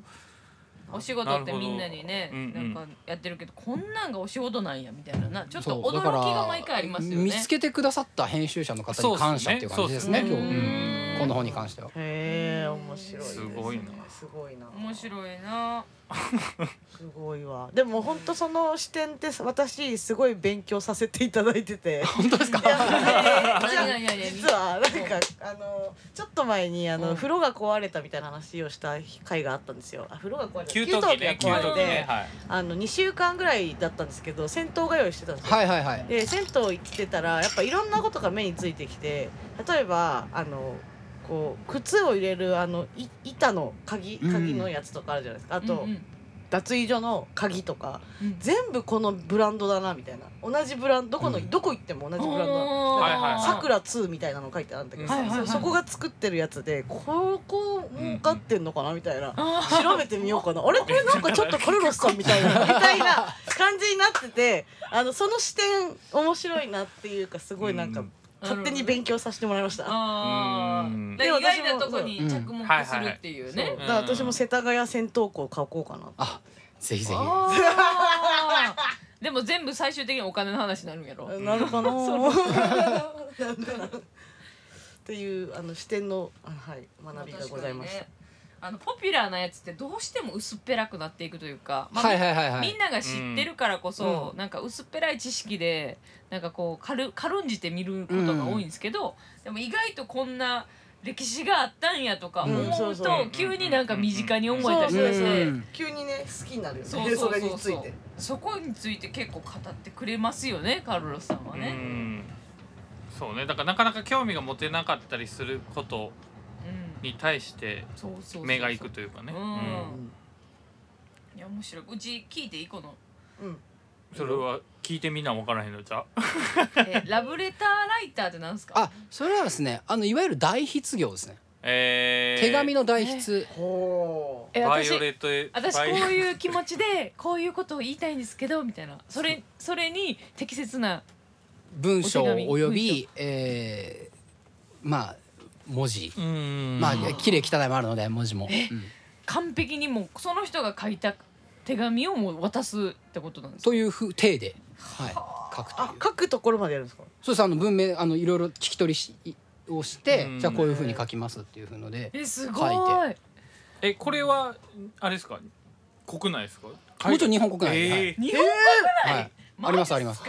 お仕事ってみんなにねなんかやってるけどこんなんがお仕事なんやみたいなな。ちょっと驚きが毎回ありますよね。見つけてくださった編集者の方に感謝っていう感じですね今日、この本に関しては。へえ面白いですね。すごいなすごいな。面白いな すごいわ。でも本当その視点って私すごい勉強させていただいてて。本当ですか？いや実はなんかあのちょっと前にあの、うん風呂が壊れたみたいな話をした回があったんですよ。あ風呂が壊れた。給湯器が壊れて、ねはいあの2週間ぐらいだったんですけど銭湯通いしてたんですよ。はいはいはい。で銭湯行ってたらやっぱいろんなことが目についてきて例えばあのこう靴を入れるあのい板の鍵うん。鍵のやつとかあるじゃないですか、あと、うんうん。脱衣所の鍵とかうん。全部このブランドだなみたいな。同じブランドどこの、うん。どこ行っても同じブランド。さくら2みたいなの書いてあるんだけど、はいはいはい。そそこが作ってるやつでここ儲かってんのかなみたいな、あ調べてみようかな。あれ？これなんかちょっとカルロスさんみたいなみたいな感じになっててあのその視点面白いなっていうかすごいなんかうん勝手に勉強させてもらいました。あうん。ーだから意外なとこに着目するっていうね。だから私も世田谷戦闘校買こうかな。あぜひぜひ。でも全部最終的にお金の話になるんやろ。なるかな。なんかな。っていうあの視点のあはい学びがございました。あのポピュラーなやつってどうしても薄っぺらくなっていくというか、まあはいはいはいはい。みんなが知ってるからこそ、うん。なんか薄っぺらい知識でなんかこう軽軽んじて見ることが多いんですけど、でも意外とこんな歴史があったんやとか思うん。そううとそう急になんか身近に思えたりして、うん。急にね好きになるよね。そうそうれそう。そうについて。そこについて結構語ってくれますよねカルロスさんはうね。ん。そうね。だからなかなか興味が持てなかったりすることうんに対して目がいくというかね、いや面白い。うち聞いていいこの、うん。それは聞いてみんな分からへんのじゃ ラブレターライターってなんですか？あそれはですねあのいわゆる代筆業ですね。えー、手紙の代筆。私こういう気持ちでこういうことを言いたいんですけどみたいな。それそれに適切な文章および、えー、まあ文字、まあ綺麗汚いもあるので文字も、うん。完璧にもうその人が書いた手紙をもう渡すってことなんですか？というふう体で、はい、書くとい書くところまでやるんですか？そうです。あの文明あのいろいろ聞き取りしをしてうん。じゃあこういうふうに書きますっていうふうのでえす書ごいえこれはあれですか？国内ですか？もちろん日本国内で、えー。日本はい。ありますあります。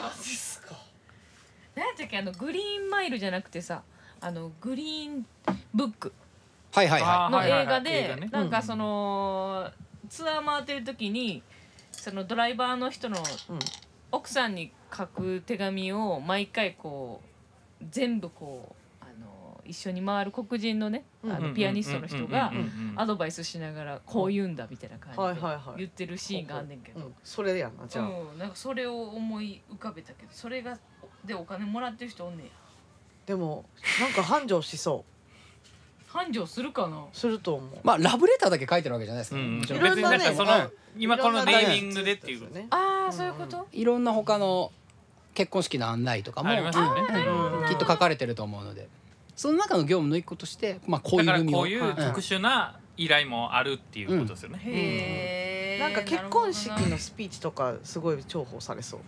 何やったっけ？あのグリーンマイルじゃなくてさあのグリーンブックはいはいはのあはいはいはい。映画で映画ね。なんかそのツアー回ってる時にそのドライバーの人のうん。奥さんに書く手紙を毎回こう全部こうあの一緒に回る黒人のねあうんのピアニストの人がうんうんうんうんアドバイスしながらこう言うんだみたいな感じではいはいはい言ってるシーンがあんねんけどうんそれやなじゃあうんなんかそれを思い浮かべたけどそれがでお金もらってる人おんねやでもなんか繁盛しそ繁盛するかな？うすると思う。まあラブレターだけ書いてるわけじゃないですか、うん。もちろん。いろんなね別になんかその今このネーミングでっていう。ろんなね。ああそういうこと？いろんな他の結婚式の案内とかもありますよね。うん。きっと書かれてると思うので。その中の業務の一個として、まあ、だから恋組を。こういう特殊な依頼もあるっていうことですよね、へえなんか結婚式のスピーチとかすごい重宝されそう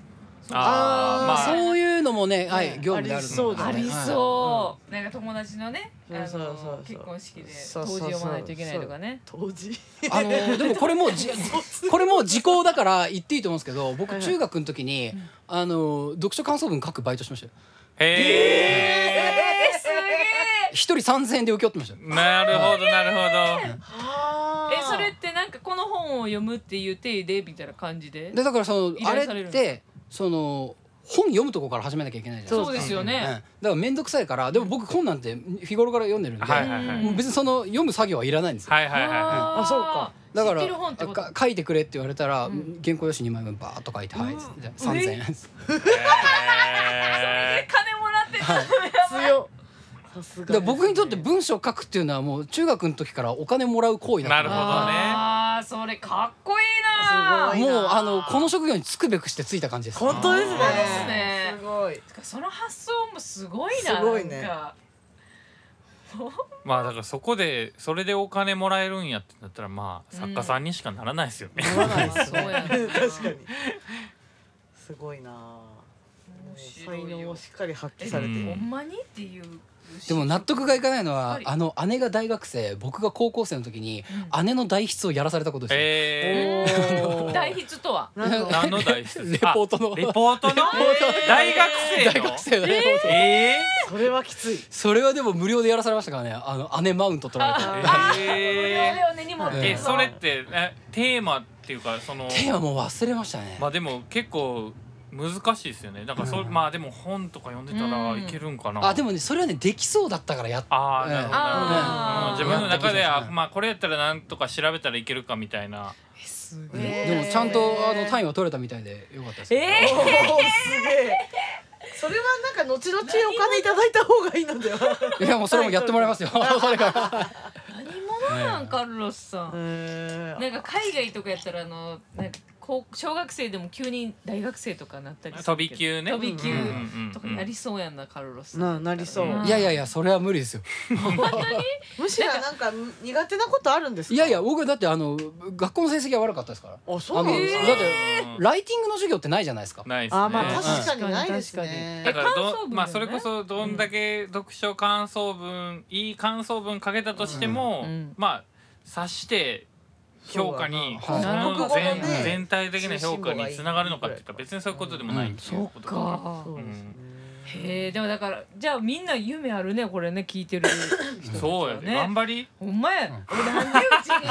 ああそういうのもね、はい、ね業務であるありそうだね。ありそう、なんか友達のねあそうそうそうそう。の結婚式で当時読まないといけないとかね。当時。あの でもこれもじこれも時効だから言っていいと思うんですけど僕中学の時にあの読書感想文書くバイトしましたよ。へえー、すげ一人3000円で請け負ってましたなるほどなるほど。ええそれってなんかこの本を読むっていう体でみたいな感じで？でだからその依あれってその本読むとこから始めなきゃいけないじゃないそうですようん、だね、から面倒くさいからでも僕本なんて日頃から読んでるんで、はいはいはい。もう別にその読む作業はいらないんですよ、はいはいはあーあそうか。だから知ってる本ってこと？か書いてくれって言われたら、ん。原稿用紙2枚分バーッと書いて「はい」うん。じゃあ3000円です。いへ金もらってた強っさすがですねだ僕にとって文章を書くっていうのはもう中学の時からお金もらう行為だった。なるほどね。ああそれかっこいいな。すごいもうあのこの職業に就くべくして就いた感じです。本当ですね。すね。すごい。その発想もすごいなすごいね。なんか。まあだからそこでそれでお金もらえるんやってなったらまあ作家さんにしかならないですよね、ならないですねそうやな。確かに。すごいな。才能をしっかり発揮えされてほんまに？っていうでも納得がいかないのはやっぱりあの姉が大学生僕が高校生の時にう姉の代筆をやらされたことですよ、えおー。代筆とは？何の大筆？レポートの。あレポートの？大学生の？大学生のレポート。えそれはきつい。それはでも無料でやらされましたからね。あの姉マウント取られて。えー、えそれってえテーマっていうかそのテーマもう忘れましたね、まあでも結構難しいですよね。だからそ、うん。まあでも本とか読んでたらいけるんかな、あでもねそれはねできそうだったからやっあー。なるほどなるほどあー。うん。自分の中であまあこれやったらなんとか調べたらいけるかみたいな。えすでげえ。でもちゃんとあの単位は取れたみたいで。よかったですえおーすげえ。それはなんか後々お金いただいた方がいいのでは。いやもうそれもやってもらいますよ。それから。何者なんカルロスさん。なんか海外とかやったらあのなんか小学生でも急に大学生とかなったりする飛び級ね。飛び級とかやりそうやんなカルロス。ななりそう。うん。いやいやいやそれは無理ですよ。むしろなんか苦手なことあるんですか？いやいや僕だってあの学校の成績は悪かったですから。あそうなんですか？てうんライティングの授業ってないじゃないですか。ないですね。あまあうん確かにないですね。えだから感想文だよねどまあそれこそどんだけ読書感想文いい感想文書けたとしても、うんまあ察して評価にそのはい。全ね全体的な評価につながるのかって言ったら別にそういうことでもないっていうことだか。へえでもだからじゃあみんな夢あるねこれね聞いてる人たちはそうやで頑張り。ほんまや、俺何でうちに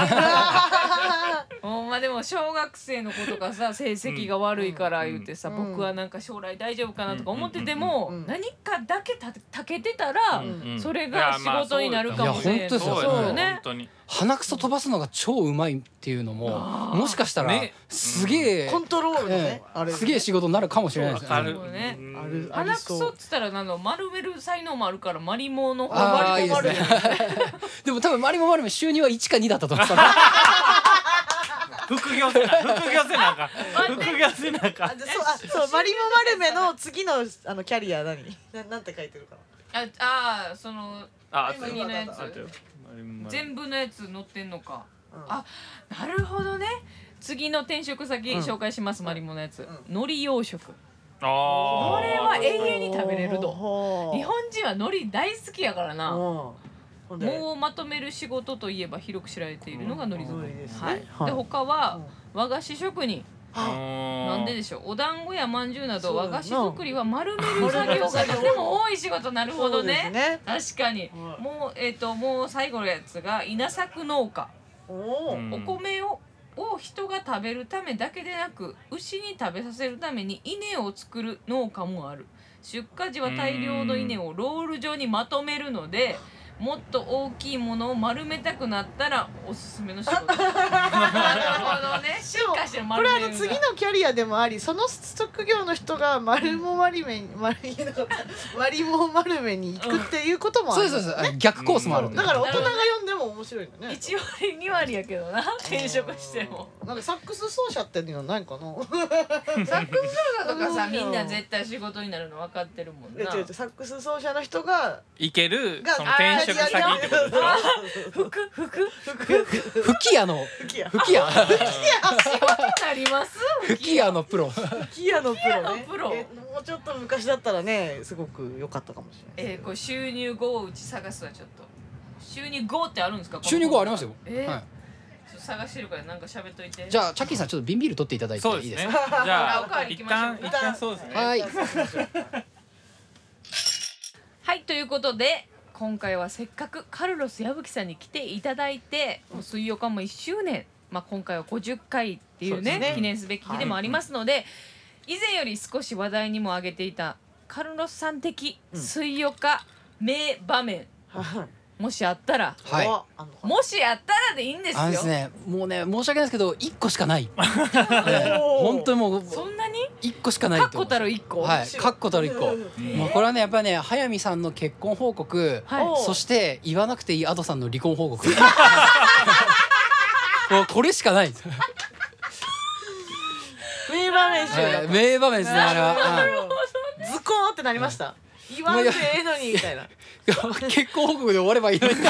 ほんまでも小学生の子とかさ成績が悪いから言ってさ、うん。僕はなんか将来大丈夫かなとか思ってても、うん。うん。うん。何かだけたたけてたら、うん。うん。それが仕事になるかもしれんいや本当ですよ。そうよね。本当に鼻くそ飛ばすのが超うまいっていうのももしかしたらね。すげえコントロールのねすげえ仕事になるかもしれないですね。鼻くそっつったらなんだ丸める才能もあるからマリモのマリモですね丸め でも多分マリモマリモ収入は1か2だったと思う。んです副業せな副業せなあかん。副業せなあかそうあそうマリモ丸めの次のあのキャリア何？ななんて書いてるかああーそのあのやつ。あったあった全部のやつ載ってんのか。な、うん。あなるほどね。次の転職先うん。紹介します、マリモのやつ、う海苔養殖。あこれは永遠に食べれると。日本人は海苔大好きやからな。もうまとめる仕事といえば広く知られているのが海苔作り。海苔ですね。はい、はい。で他は和菓子職人ななんででしょう。お団子やまんじゅうなど和菓子作りは丸める作業がとても多い仕事なるほどね。ね。確かに。はい。もうえっ、ともう最後のやつが稲作農家。お米をを人が食べるためだけでなく牛に食べさせるために稲を作る農家もある。出荷時は大量の稲をロール状にまとめるのでもっと大きいものを丸めたくなったらおすすめの仕事。なるほどね。進 化してるこれ丸めるあの次のキャリアでもありその職業の人が丸も丸めに丸いの割りも丸めに行くっていうこともあるそうですそうです。あ逆コースもあるんでだから大人が読んでも面白いのね。1割2割やけどな。転職しても。なんかサックス奏者っていうのはないかな。サックス奏者とかさみんな絶対仕事になるの分かってるもんな。え違う違うサックス奏者の人がいけるがその転職先ってことでしょ服服？吹き矢の。吹き矢。吹き矢。なります？吹き矢のプロ。吹き矢のプロね。プロ。えもうちょっと昔だったらねすごく良かったかもしれない。えー、これ収入5をうち探すわちょっと。収入5ってあるんですか？収入後ありますよ。えーはちょっと探してるからなんか喋っといて。いじゃあチャッキーさんちょっと瓶ビール取っていただいていいですそうですねか？じゃあおかわり行一きましょう。旦一旦そうですね。はい。はい。ということで今回はせっかくカルロス矢吹さんに来ていただいてもう水曜館も1周年、まあ、今回は50回っていうねね。記念すべき日でもありますので、以前より少し話題にも上げていたカルロスさん的うん。水曜館名場面。はいもしあったら。はい。もしあったらでいいんですよ。あのですねもうね申し訳ないですけど一個しかない。本当にもうそんなに？一個しかない確固たる1個。はい確固たる一個。うんもうこれはねやっぱりね早見さんの結婚報告。はい。おそして言わなくていいアドさんの離婚報告。もうこれしかない。名場面名場面ですねあれは。はい。ズコーンってなりました言わんでええのにみたいな。結婚報告で終わればいいのに。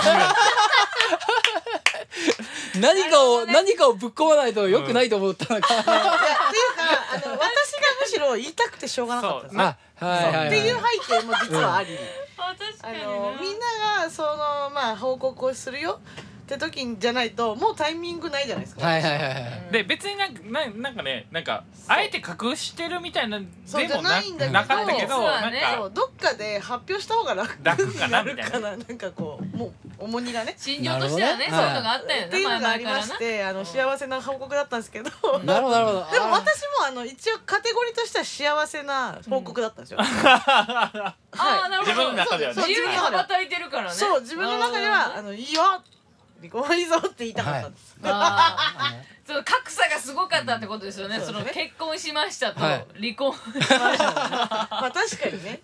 何かを何かをぶっ込まないとよくないと思ったのか、いやっていうかあの私がむしろ言いたくてしょうがなかったですそうあはいはい、はい、っていう背景も実はあり、あ確あのみんながそのまあ報告をするよって時じゃないともうタイミングないじゃないですか。はいはいはいはい。で別になんかななんかねなんかあえて隠してるみたいなでそうじゃもなないんだけどなかったけど実はねなんかそうどっかで発表した方が楽楽かなにるかな。なんかこうもう重荷がね。心情としてはねなるほどねそういうのがあったよねっていうのがありましてあの幸せな報告だったんですけど、なるほどなるほど。でも私もあの一応カテゴリーとしては幸せな報告だったんですよ。ああなるほど。自分の中ではね。自由に羽ばたいてるからねそう自分の中ではあのいいよ離婚はいいぞって言いたかったんです。あー。その格差がすごかったってことですよね、うん。そうですね。その結婚しましたとはい。離婚、まあ確かにね。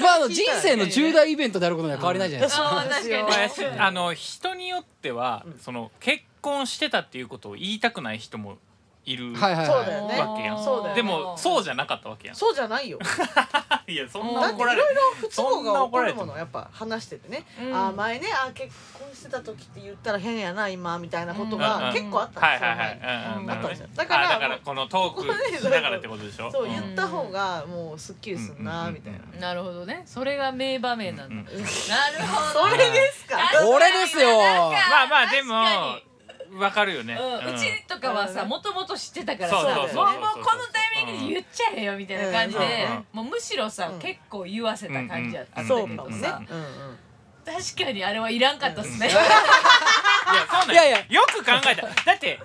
まああの人生の重大イベントであることには変わりないじゃないですか、あ の人によってはその結婚してたっていうことを言いたくない人もいるはいはいはいそうだよね。わけやん。そうだよね。でもそうじゃなかったわけやん。そうじゃないよ。いやそんだな怒られる。不都合が起こるものやっぱ話しててね、うん。あー前ねあー結婚してた時って言ったら変やな今みたいなことうんうんが結構あったんですよ、はいはいはい前うんうんだからあだからこのトークしながらってことでしょ？そううん。言った方がもうすっきりすんなうんみたいな、なるほどね。それが名場面なんだ、うんうんなるほどそれですか？これですよ。なんかまあまあでも確かにわかるよね。うん、うちとかはさうん。もともと知ってたからさもうもうこのタイミングで言っちゃえよみたいな感じで、もうむしろさ、うん。結構言わせた感じやったけそどうかもね。さ、うんうん。確かにあれはいらんかったっすね、いやそうなんいやいや。よく考えた。だって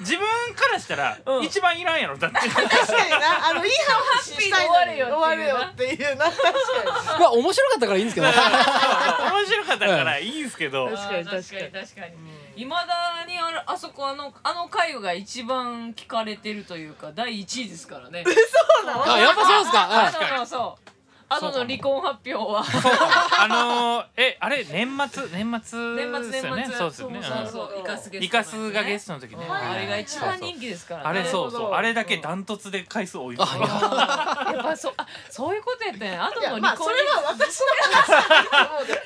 自分からしたらうん。一番いらんやろだって。確かにな。あのいい話したいのにハッピーで終われよっていうな。終われよっていうな。確かに。まあ面白かったからいいんですけど。面白かったからいいんすけど。確かに確かに確かにいまだにあれあそこあのあの回が一番聞かれてるというか第一位ですからね。そうなのあやっぱそうですか。あはいそうそうあのの離婚発表は。あのーえあれ年末年末年末ですよね。そうですよね。そうそうイカスゲストイカスがゲストの時ね。はい。あれが一番人気ですからね。あれそうそう。あれだけダントツで回数多いやっぱそう。あそういうことやったんや。あといやまあその離婚れは私の話だと思うでか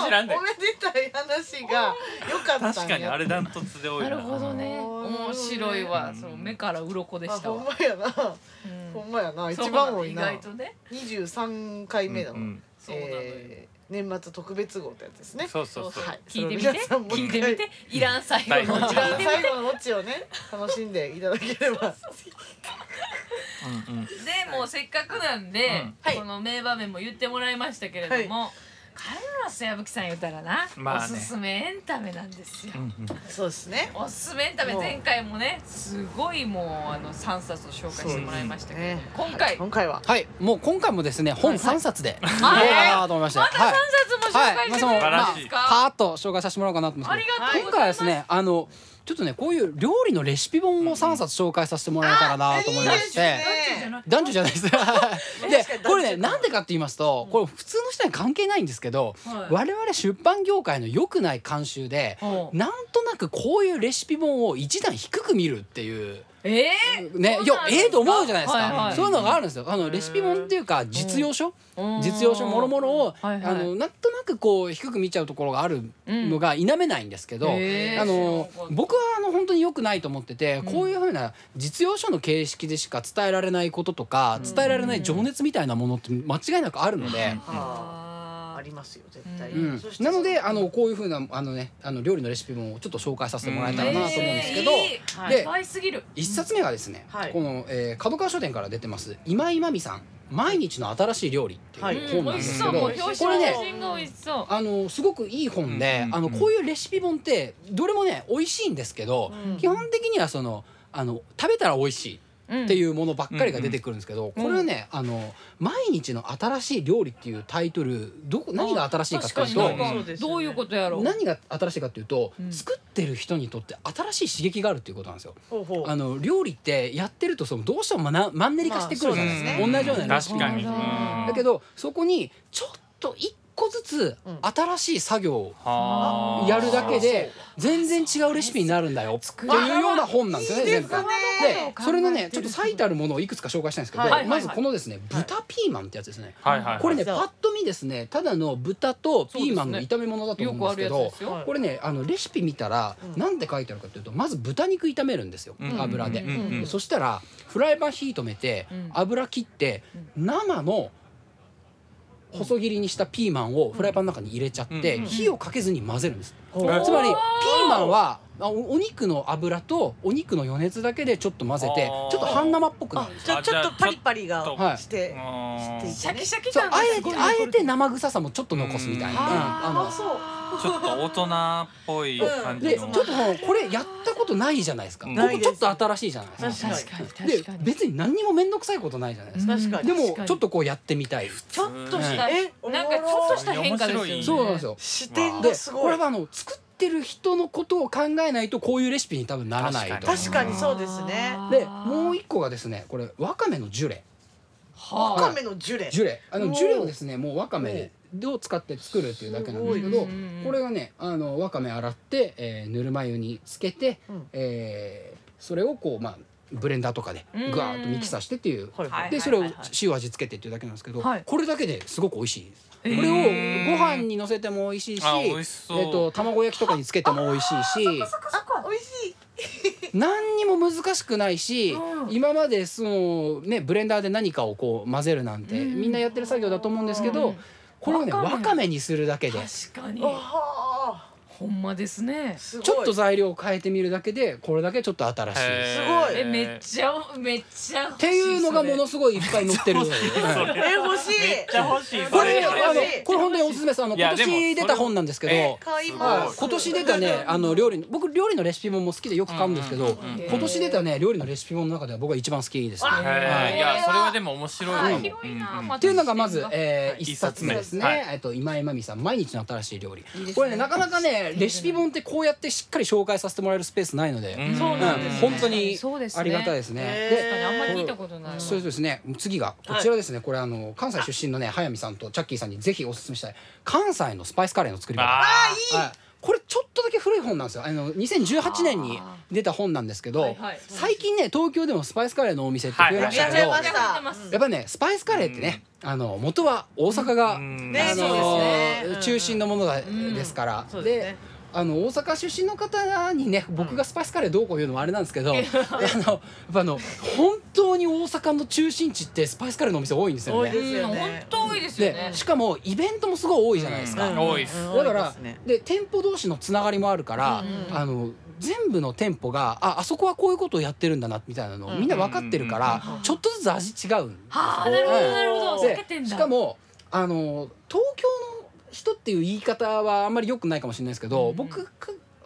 もしらんで。二人のおめでたい話が良かったんや。確かにあれダントツで多いな。るほどね。うん面白いわ。うん。その目から鱗であしたわ。ほんまやな。うん。ほんまやな。そう一番多いな。意外とね。23回目だもん、うんうん。そうなのよ。えー年末特別号ってやつですね。そうそうそう。はい。聞いてみて。聞いてみて。いらん最後のはい一番最後のオチをね楽しんでいただければ。うんうん。でもうせっかくなんで、はい。この名場面も言ってもらいましたけれども、カルロス矢吹さん言ったらな、まあね。おすすめエンタメなんですよ、うんうん。そうですね。おすすめエンタメ前回もねすごいもうあの3冊を紹介してもらいましたけど、ね。今回、今回は。はいもう今回もですね本3冊で。い。こうはいかなと思いましてまた3はい。冊も紹介してくれるんですはい。まあか、パーッと紹介させてもらおうかなと思います。今回はですねあのちょっとねこういう料理のレシピ本を3冊紹介させてもらえたらなと思いまして。ね男女じゃないです。でこれねなんでかって言いますとこれ普通の人には関係ないんですけどはい我々出版業界の良くない慣習でほうなんとなくこういうレシピ本を一段低く見るっていうえねいやそうなんですか？ええと思うじゃないですはいはい。かそういうのがあるんですよ。あのレシピ本っていうか実用書？ー、実用書もろもろをあはいはい。のなんとなくこう低く見ちゃうところがあるのが否めないんですけど、へー。あの僕はあの本当に良くないと思ってて、ん。こういうふうな実用書の形式でしか伝えられないこととか、伝えられない情熱みたいなものって間違いなくあるので。あありますよ絶対うん。なのであのこういうふうなあのねあの料理のレシピ本をちょっと紹介させてもらえたらなと思うんですけど、えーで可愛すぎる。一冊目はですね、はい。この、えー角川書店から出てます今井真美さん毎日の新しい料理ってはい。いう本美味しそうなんですけど、もう表紙これねの写真が美味しそう。あのすごくいい本で、うん。あのこういうレシピ本ってどれもね美味しいんですけど、うん。基本的にはそのあの食べたら美味しいっていうものばっかりが出てくるんですけど、これはねあの毎日の新しい料理っていうタイトルどこ何が新しいかっていうとどういうことやろう。何が新しいかっていうと、うん。作ってる人にとって新しい刺激があるっていうことなんですよ。あの料理ってやってるとそのどうしてもマンネリ化してくるじゃないですか、同じようなレシピだけどそこにちょっと一個ずつうん。新しい作業をはあ。やるだけで全然違うレシピになるんだよ。っていうような本なんですよね全部でそれのねちょっと最たるものをいくつか紹介したいんですけど、はいまずこのですね豚ピーマンってやつですね、はいはいこれねパッと見ですねただの豚とピーマンの炒め物だと思うんですけどこれねあのレシピ見たらうん。何て書いてあるかというとまず豚肉炒めるんですよ。うん。油で。そしたらフライパン火止めてうん。油切って生の細切りにしたピーマンをフライパンの中に入れちゃってうん火をかけずに混ぜるんです。つまりピーマンはあおお肉の油とお肉の余熱だけでちょっと混ぜてちょっと半生っぽくなあるんですじゃあちょっとパリパリがはい。してあーシャキシャキ感があえてあえて生臭さもちょっと残すみたいな。うん。ああのあそう。ちょっと大人っぽい感じの。でちょっとこれやったことないじゃないですか。こうんこちょっと新しいじゃないですか。確かに。確かに。で別に何にも面倒くさいことないじゃないですか。確かに。でもちょっとこうやってみたい。ちょっとしたうん。えなんかちょっとした変化ですよね。そうなんですよ。視点でがすごい。これはあの作ってる人のことを考えないとこういうレシピに多分ならないと確かに。そうですね。でもう一個がですねこれわかめのジュレ。わかめのジュレ。ジュレ。あのジュレをですねもうわかめを使って作るっていうだけなんですけどこれがねあのわかめ洗って、えーぬるま湯につけて、うん。えーそれをこうまあブレンダーとかでうん。グワーッとミキサーしてっていう。でそれを塩味つけてっていうだけなんですけど、はい。これだけですごく美味しいです。これをご飯にのせても美味しいし、えっと卵焼きとかにつけても美味しいし、あ美味しい。何にも難しくないし、うん。今までそのねブレンダーで何かをこう混ぜるなんて、うん。みんなやってる作業だと思うんですけど、うん。これをねわかめわかめにするだけで。確かに。あほんまですね。ーすごい。ちょっと材料を変えてみるだけでこれだけちょっと新しい。すごい。えめっちゃめっちゃっていうのがものすごいいっぱい載ってる。はいえ欲しい。めっちゃ欲しい。これあの欲しい。これ本当におすすめです。あの今年出た本なんですけど。え買いすごいます。はい今年出たねあの料理の僕料理のレシピ本も好きでよく買うんですけど、うんうんうん今年出たね料理のレシピ本の中では僕は一番好きですね。あはい。いやそれはでも面白いかも。あ広いなっていうのがまず、はえー、はい。一冊目ですね、はいえっと今井真美さん毎日の新しい料理。いいですね。これねなかなかねレシピ本ってこうやってしっかり紹介させてもらえるスペースないので、うん。そうなんですね。本当にそうですね。ありがたいですね。で確かにあんまり聞いたことないわ。そうですね。次がこちらですね、これあの関西出身のね早見さんとチャッキーさんにぜひおすすめしたい。関西のスパイスカレーの作り方。あはい、これちょっとだけ古い本なんですよ。あの2018年に出た本なんですけど、はいはい。最近ね東京でもスパイスカレーのお店って増えましたけど、はい。はい。やっぱねスパイスカレーってね、あの元は大阪が、うん。ねあの中心のものが、んですから、そうですねあの大阪出身の方にね僕がスパイスカレーどうこう言うのもあれなんですけど、あのやっぱあの本当に大阪の中心地ってスパイスカレーのお店多いんですよね。多いですようんね本当多いですよね。でしかもイベントもすごい多いじゃないですか。うん。多いっすうん。だからですね。で店舗同士のつながりもあるから、うんあの全部の店舗がああそこはこういうことをやってるんだなみたいなのをうん。みんな分かってるから、うんちょっとずつ味違うんですよ。はあなるほどなるほど。しかもあの東京の人っていう言い方はあんまり良くないかもしれないですけど、うん僕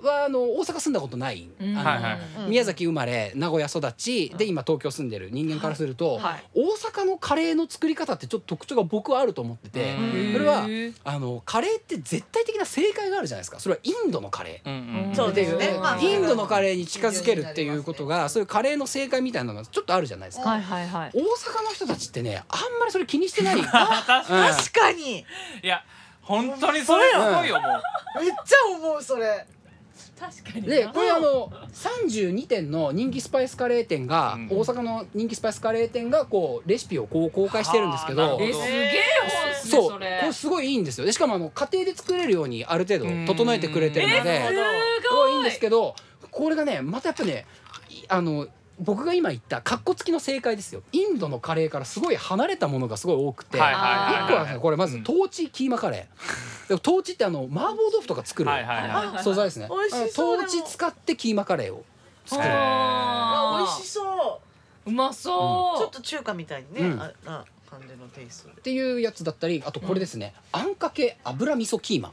はあの大阪住んだことない、うん。あのはい宮崎生まれ名古屋育ちで今東京住んでる人間からすると、はい。大阪のカレーの作り方ってちょっと特徴が僕はあると思ってて、うんそれはあのカレーって絶対的な正解があるじゃないですか。それはインドのカレー。うんうん。そうですね。でまあインドのカレーに近づけるっていうことがそういうカレーの正解みたいなのがちょっとあるじゃないですか。はいはいはい。大阪の人たちってねあんまりそれ気にしてない。確かうん確かにに。いや本当にそれすごいよもう。めっちゃ思うそれ。確かにでこれあの32店の人気スパイスカレー店が、うん。大阪の人気スパイスカレー店がこうレシピをこう公開してるんですけど。はあなるほど。えすげえ本ですねそうこそれ。れすごいいいんですよ。でしかもあの家庭で作れるようにある程度整えてくれてるのえで、すすごいいいんですどけどこれがねまたやっぱねいあの僕が今言ったカッコつきの正解ですよ。インドのカレーからすごい離れたものがすごい多くて、一個はねこれまずうん。トーチキーマカレー。でもトーチってあの麻婆豆腐とか作る素材ですね。トーチ使ってキーマカレーを作る。美味しそう。うまそう。ちょっと中華みたいにね、うん。あな感じのテイストで。っていうやつだったりあとこれですね、あんかけ油味噌キーマ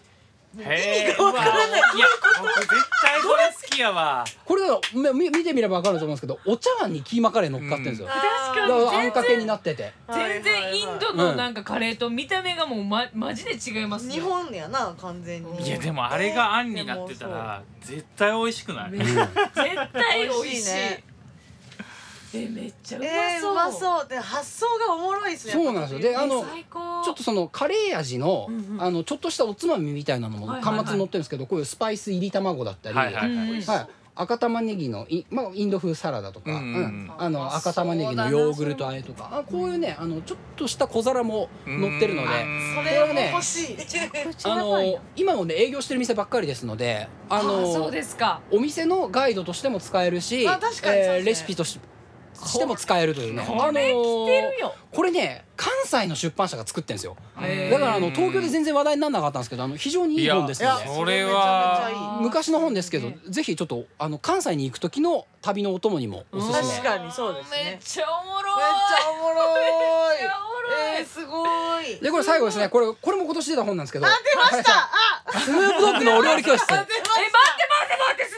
意味がわからない。いや僕絶対これ好きやわ。これだからみ見てみれば分かると思うんですけどお茶碗にキーマカレー乗っかってるんですよ、確だかに。からあんかけになってて。全然インドのなんかカレーと見た目がもうまマジで違いますね日本やな完全に。いやでもあれがあんになってたら絶対美味しくない。め絶対美味しい。美味しいねえめっちゃうまえー、そううまそう。で発想がおもろいですねそうなんですよ。であのちょっとそのカレー味の,、うんうん。あのちょっとしたおつまみみたいなのもはいはいはい。端末に載ってるんですけど、こういうスパイス入り卵だったり、はい赤玉ねぎのい、まあ、インド風サラダとか、うんうんうん。あの赤玉ねぎの。ヨーグルトあえとか。あこういうねあのちょっとした小皿も載ってるので。うんそこれはね欲しい。あの今もね営業してる店ばっかりですのでああのそうですか。お店のガイドとしても使えるし、あ確かにそうですね。レシピとししても使えるというね。これ来てるよ。これね関西の出版社が作ってるんですよ。だからあの東京で全然話題にならなかったんですけどあの非常にいい本ですので。いやそれは。昔の本ですけどねぜひちょっとあの関西に行く時の旅のお供にもおすすめ。確かにそうですね。めっちゃおもろい。めっちゃおもろい。めっちゃおもろい。えー、すごい。でこれ最後ですね。これこれも今年出た本なんですけど。あ出ました。あスヌープドッグのお料理教室。出まえ待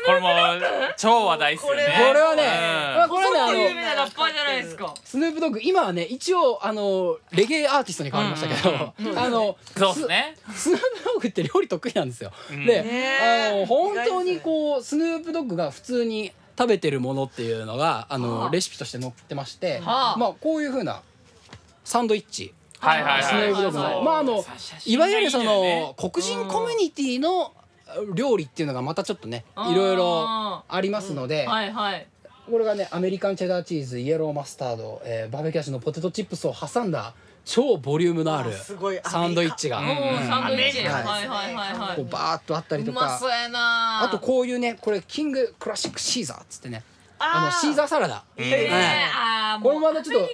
これーも超話題っすよね。これはねうん。まあこれはねあのプ有名なラッパーじゃないですか。スヌープドッグ今はね一応あのレゲエアーティストに変わりましたけど、あのそうっすね。ススヌープドッグって料理得意なんですよ。うん。で、ねあの本当にこうスヌープドッグが普通に食べてるものっていうのがあの、はあ。レシピとして載ってまして、はあ。まあこういう風なサンドイッチ、はいはいはい。スヌープドッグの、はいまああの写いわゆるその黒人コミュニティの料理っていうのがまたちょっとねいろいろあありますので、ーはいはい。これがねアメリカンチェダーチーズイエローマスタード、えーバーベキュー味のポテトチップスを挟んだ超ボリュームのあるあすごい。サンドイッチが、うサンドイッチ。アメリカはいはいはいはい。こうバーッとあったりとか。あとこういうねこれキングクラシックシーザーっつってね。あのシーザーサラダ。うんえはい。これまだちょっと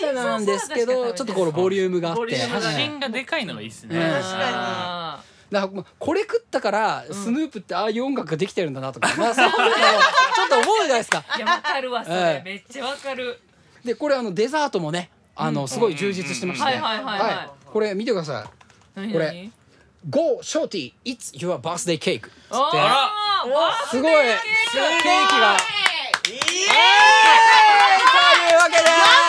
サラダなんですけどちょっとこのボリュームがあって。ボリュームがはい写真がでかいのがいいっすね。うん。確かあだからこれ食ったからスヌープってああいう音楽ができてるんだなとか、まあ、そういうのをちょっと思うじゃないですか。ーいやわかるわそええれめっちゃわかる。でこれあのデザートもねあのすごい充実してまして、はいはいはいはい。これ見てください。何これ。何？Go Shorty It's your birthday cake つって。すごい。ケーキが。いい。というわけで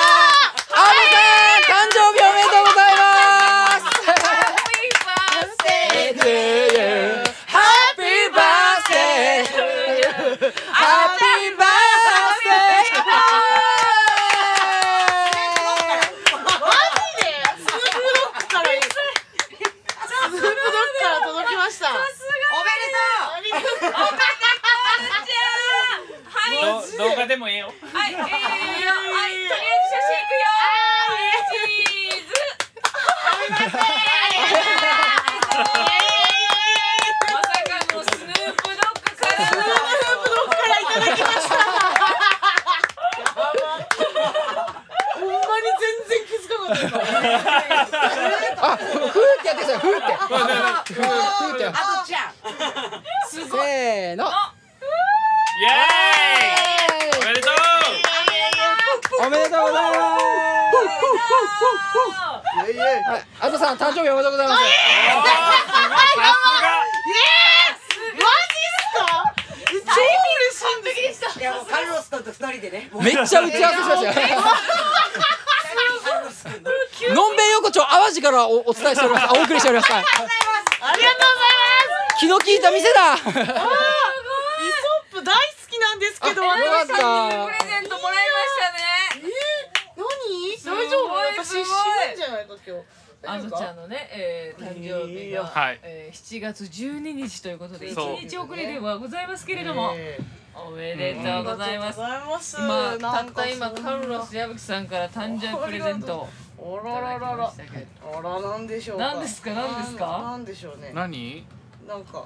遅れではございます。けれども、えおめでとうございます、ます今たなんかった今カルロス矢吹さんから誕生日プレゼントをあいただきららららましたけど。あらなんでしょうか。何ですか？何ですか？ななんでしょうね。何？なんか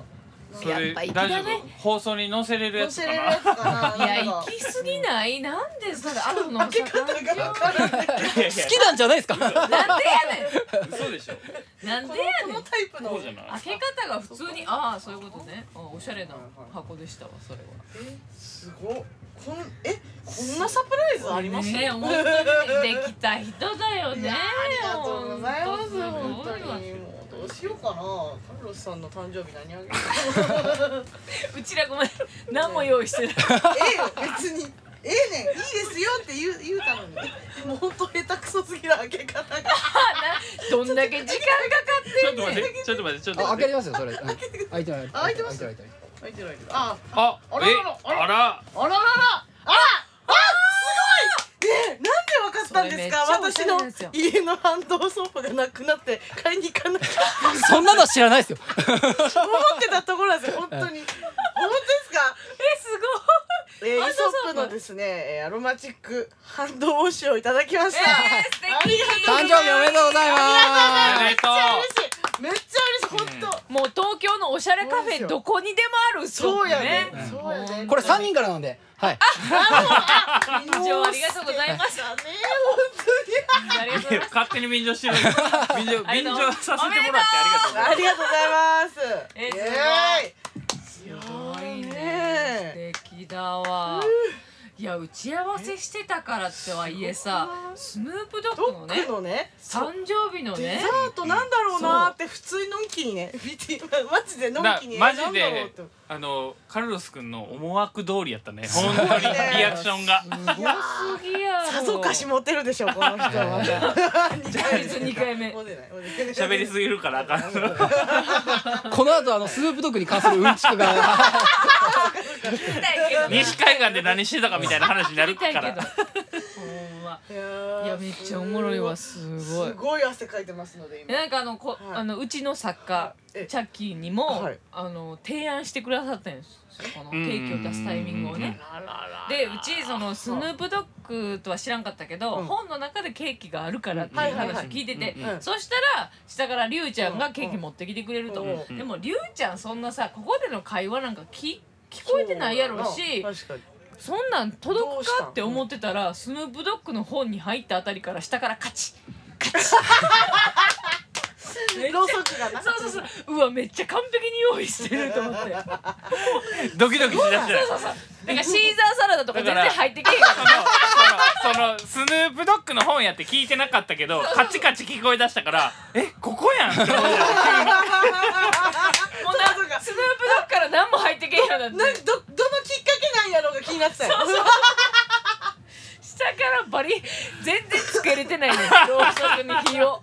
それやっぱ粋だ大ね丈夫？放送に載せれるや乗つかやつかな。いやなんか。行き過ぎない？なんですかあの開け方がわからない。いやい好きなんじゃないですか？なんでやねや嘘でしょ。んなんこでやねん。のこのタイプのこうじゃない開け方が普通にああそういうことね。あおしゃれな箱でしたわそれは。えすごっこんえこんなサプライズあります？ねえ本当にできた人だよね。ありがとうございます。本本当に。もうどうしようかな。カルロスさんの誕生日何あげるうちらごめん。何も用意してない。ええよ別に。ええねん。いいですよって言う言うたのに。もう本当下手くそすぎる開け方が。どんだけ時間かかってちょっと待ってちょっと待ってちょっとあ開け待っててますよそれ。うん。開いてない。あ開いてます。開いてない開いてる開いてるあああらあら。あらあらあらあすごい。ねえなんでわかったんですか？私の家のハンドソープがなくなって買いに行かなきゃ。そんなのは知らないですよ。思ってたところなんですよ 本当に。本当ですか？えすごい。えー、イソップのですね、えー、アロマチックハンドウォッシュをいただきました、えー、素敵。ありがとう誕生日おめでとうございおまめでとう。めっちゃ嬉しいめっちゃ嬉しい本当、もう東京のおしゃれカフェどこにでもあるそうやねねそうやねすこれ三人からなんで。はい。以上ありがとうございます。だね ありがとうございます勝手に便乗してる。便乗便乗させてもらってありがとうございます。本当にありがとうございます。ごいね。ね。素敵だわいや打ち合わせしてたからってはいえさスヌープドッグドのねのね誕生日のねデザートなんだろうなーって普通にのんきにね見てマジでのんきになマジえなんだろうでってあのカルロス君の思惑通りやったね。本当にリアクションが。すごすぎやろ。さぞかし持ってるでしょこの人はまだ。二回目二回目。喋りすぎるからあかん。この後あのスープドッグに関するうんちくが。西海岸で何してたかみたいな話になるから。ほんまいやーいやめっちゃおもろいわすごい。すごい汗かいてますのでなんかあのこ、はい。あのうちの作家。えチャッキーにも、はい。あの提案してくださったんですよこのケーキを出すタイミングをね。あららでうちそのスヌープドッグとは知らんかったけど、うん。本の中でケーキがあるからっていう話を聞いてて、うんうんそしたら下からりゅうちゃんがケーキ持ってきてくれると、うん。でもりゅうちゃんそんなさここでの会話なんか聞聞こえてないやろうし確かに。そんなん届くかって思ってたらスヌープドッグの本に入ったあたりから下からカチッカチッ ろうそくがな。そうそうそう。うわめっちゃ完璧に用意してると思って。なんかドキドキしだしたシーザーサラダとか全然入ってけえへん。そのそのスヌープドッグの本やって聞いてなかったけどカチカチ聞こえだしたからえここやんって思った もうなスヌープドッグから何も入ってけえへんようになって。などどのきっかけなんやろうが気になってたよ。下からバリ全然つけれてないねろうそくに火を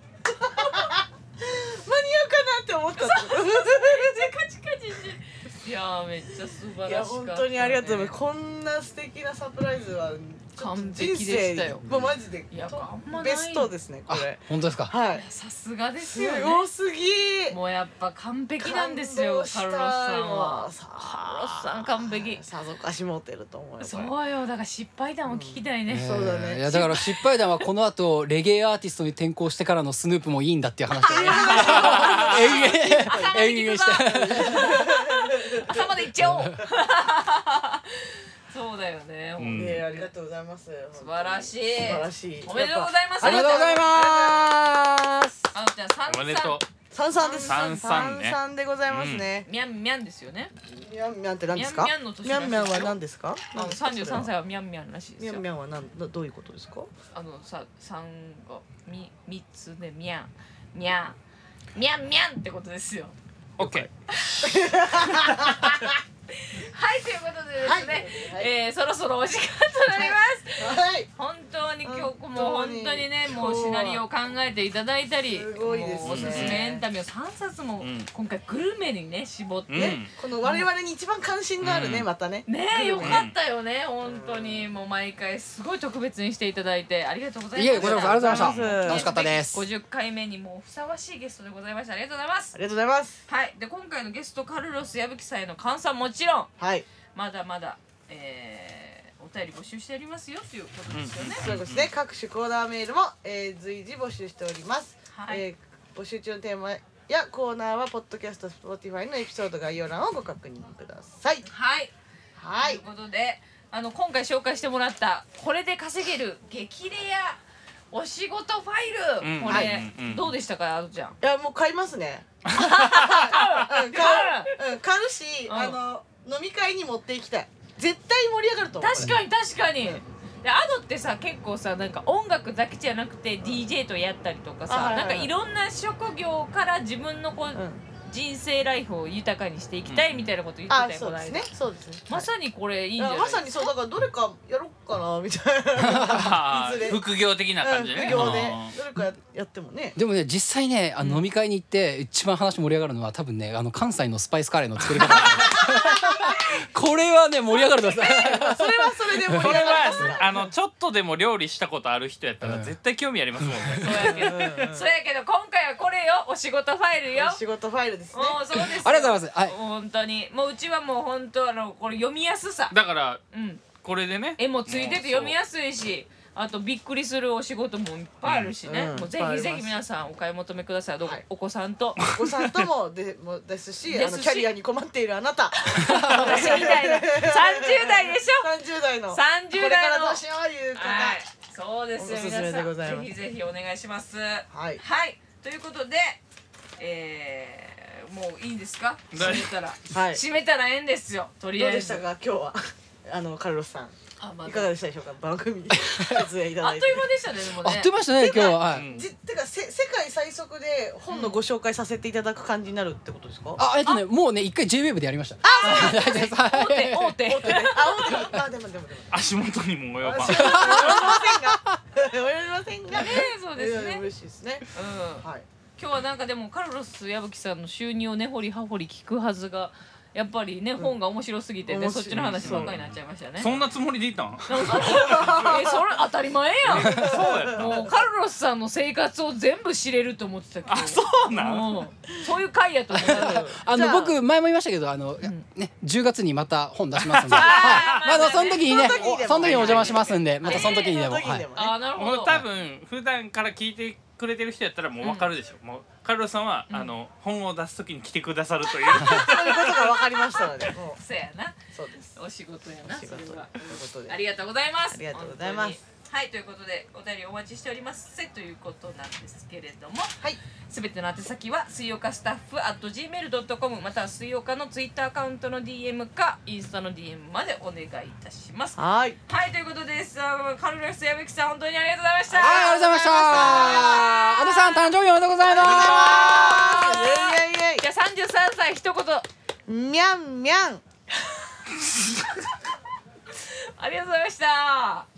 うかなって思った。カチカチしていやーめっちゃ素晴らしかった、ね、いや本当にありがとうございます。こんな素敵なサプライズは完璧でしたよ。人生もうマジでいやとあんまない。ベストですねこあれ本当ですか？はい。さすがですすよね。ごすぎもうやっぱ完璧なんですよカルロスさんは。カルロスさん完璧。さぞかし持ってると思うよそうよだから失敗談を聞きたいね、ねそうだね。いやだから失敗談はこの後レゲエアーティストに転向してからのスヌープもいいんだっていう話で延々延々して朝まで行っちゃおうそうだよね、うん。ねありがとうございます。素晴らしい。素晴らしい。おめでとうございます。ありがとうございます。あのちゃん三おめでとう三三です。三三ね。三三でございますね。ミャンミャンですよね。ミャンミャンって何ですか？ミャンミャンの年ミャンミャンは何ですか？あの三十三歳はミャンミャンらしいですよ。ミャンミャンは何？どどういうことですか？あのさ三がみ三つでミャン。みゃんみゃんみゃんってことですよ。オッケはいということでですね、はい。えーそろそろお時間となります。はい。本当に今日本当に。もう本当にねもうシナリオを考えていただいたりすごいですね。おすすめエンタメを3冊もうん。今回グルメにね絞って、うん。ねこの我々に一番関心のあるねうん。またね。ねえよかったよね本当に。もう毎回すごい特別にしていただいて。ありがとうございましたいえこちらこそありがとうございまありがとうございます。した楽しかったです。50回目にもうふさわしいゲストでございましたありがとうございます。ありがとうございます。はい。で今回のゲストカルロス矢吹さんへの感想もちろん。はい。まだまだえーお便り募集しておりますよということですよね、そうですね。各種コーナーメールも、えー随時募集しております、はい。えー募集中のテーマやコーナーはポッドキャスト Spotify のエピソード概要欄をご確認ください。はい。はい。ということであの今回紹介してもらったこれで稼げる激レアお仕事ファイル、うん。これ、はい。うん。どうでしたかあのちゃん？いやもう買いますね。買うん買う、うん、買うし、うん。あの飲み会に持っていきたい絶対盛り上がると思う。確かに確かに、うんでアドってさ結構さなんか音楽だけじゃなくて DJ とやったりとかさ、あはいはいはい。なんかいろんな職業から自分のこう、うん。人生ライフを豊かにしていきたいみたいなこと言ってあたよ、そうですね。そうですね。まさにこれいいんじゃないいやまさにそうだからどれかやろうかなみたいあ いずれ。ー副業的な感じね。うん副業で。うん。どれかやってもね。でもね実際ねあの飲み会に行って一番話盛り上がるのは多分ねあの関西のスパイスカレーの作り方 これはね盛り上がると それはそれで盛りこれ上がりますはあのちょっとでも料理したことある人やったら絶対興味ありますもんね。そうやけど、そうやけど今回はこれよお仕事ファイルよ。仕事ファイルですね。もうそうですよ。ありがとうございます。はい。本当に。もううちはもう本当あのこれ読みやすさ。だからうんこれでね。絵もついてて読みやすいしあとびっくりするお仕事もいっぱいあるしね、うん。うんもうぜひぜひ皆さんお買い求めください。どうはい。お子さんと。お子さんともでもですしですし。あのキャリアに困っているあなた。私みたいな。30代でしょ。30代の。30これか代のらどうしよういう方はい。そうですよおすすめで皆さん。ございますぜひぜひお願いします。はい。はい。ということでえー、もういいんですか？大締めたら、はい。締めたらええんですよ。とりあえず。どうでしたか？今日はあのカルロスさん。あまだ。いかがでしたでしょうか？番組。出演いたあっとだいていう間でしたねでもね。あっという間でしたね今日は。はうんい。じてかせ世界最速で本のご紹介させていただく感じになるってことですか？あえっとねもうね一回 JWAVE でやりました。大手大手大手であ大手あでもでもでも足元にも及ばん及びませんが及びませんがねそうですねいや嬉しいですねうんはい今日はなんかでもカルロス矢吹さんの収入を根掘り葉掘り聞くはずがやっぱりね、本が面白すぎてねそっちの話ばっかりになっちゃいましたよね。そんなつもりでいたん？えそれ当たり前やん。そうやもうカルロスさんの生活を全部知れると思ってたけど。あそうなん？うん。そういう回やと思った。あの僕前も言いましたけどあの、ね10月にまた本出しますんで、はい、まだその時にねその時におその時にお邪魔しますんでまたその時にでも、はいあーなるほど。もう多分普段から聞いてくれてる人やったらもう分かるでしょ、もうカルロスさんは、あの本を出す時に来てくださるというそういうことが分かりましたのでもう そうやな。そうですお仕事やなそ仕事れは。ということでありがとうございます。ありがとうございます。はいということでお便りお待ちしておりますせということなんですけれども、はいすべての宛先は水曜日スタッフ at gmail.com または水曜日のツイッターアカウントの DM かインスタの DM までお願いいたします。ははいいということです。あカルロス矢吹さん本当にありがとうございました。はいありがとうございましたアドさん誕生日おめでとうございますじゃあ三十三歳一言みゃんみゃんありがとうございました。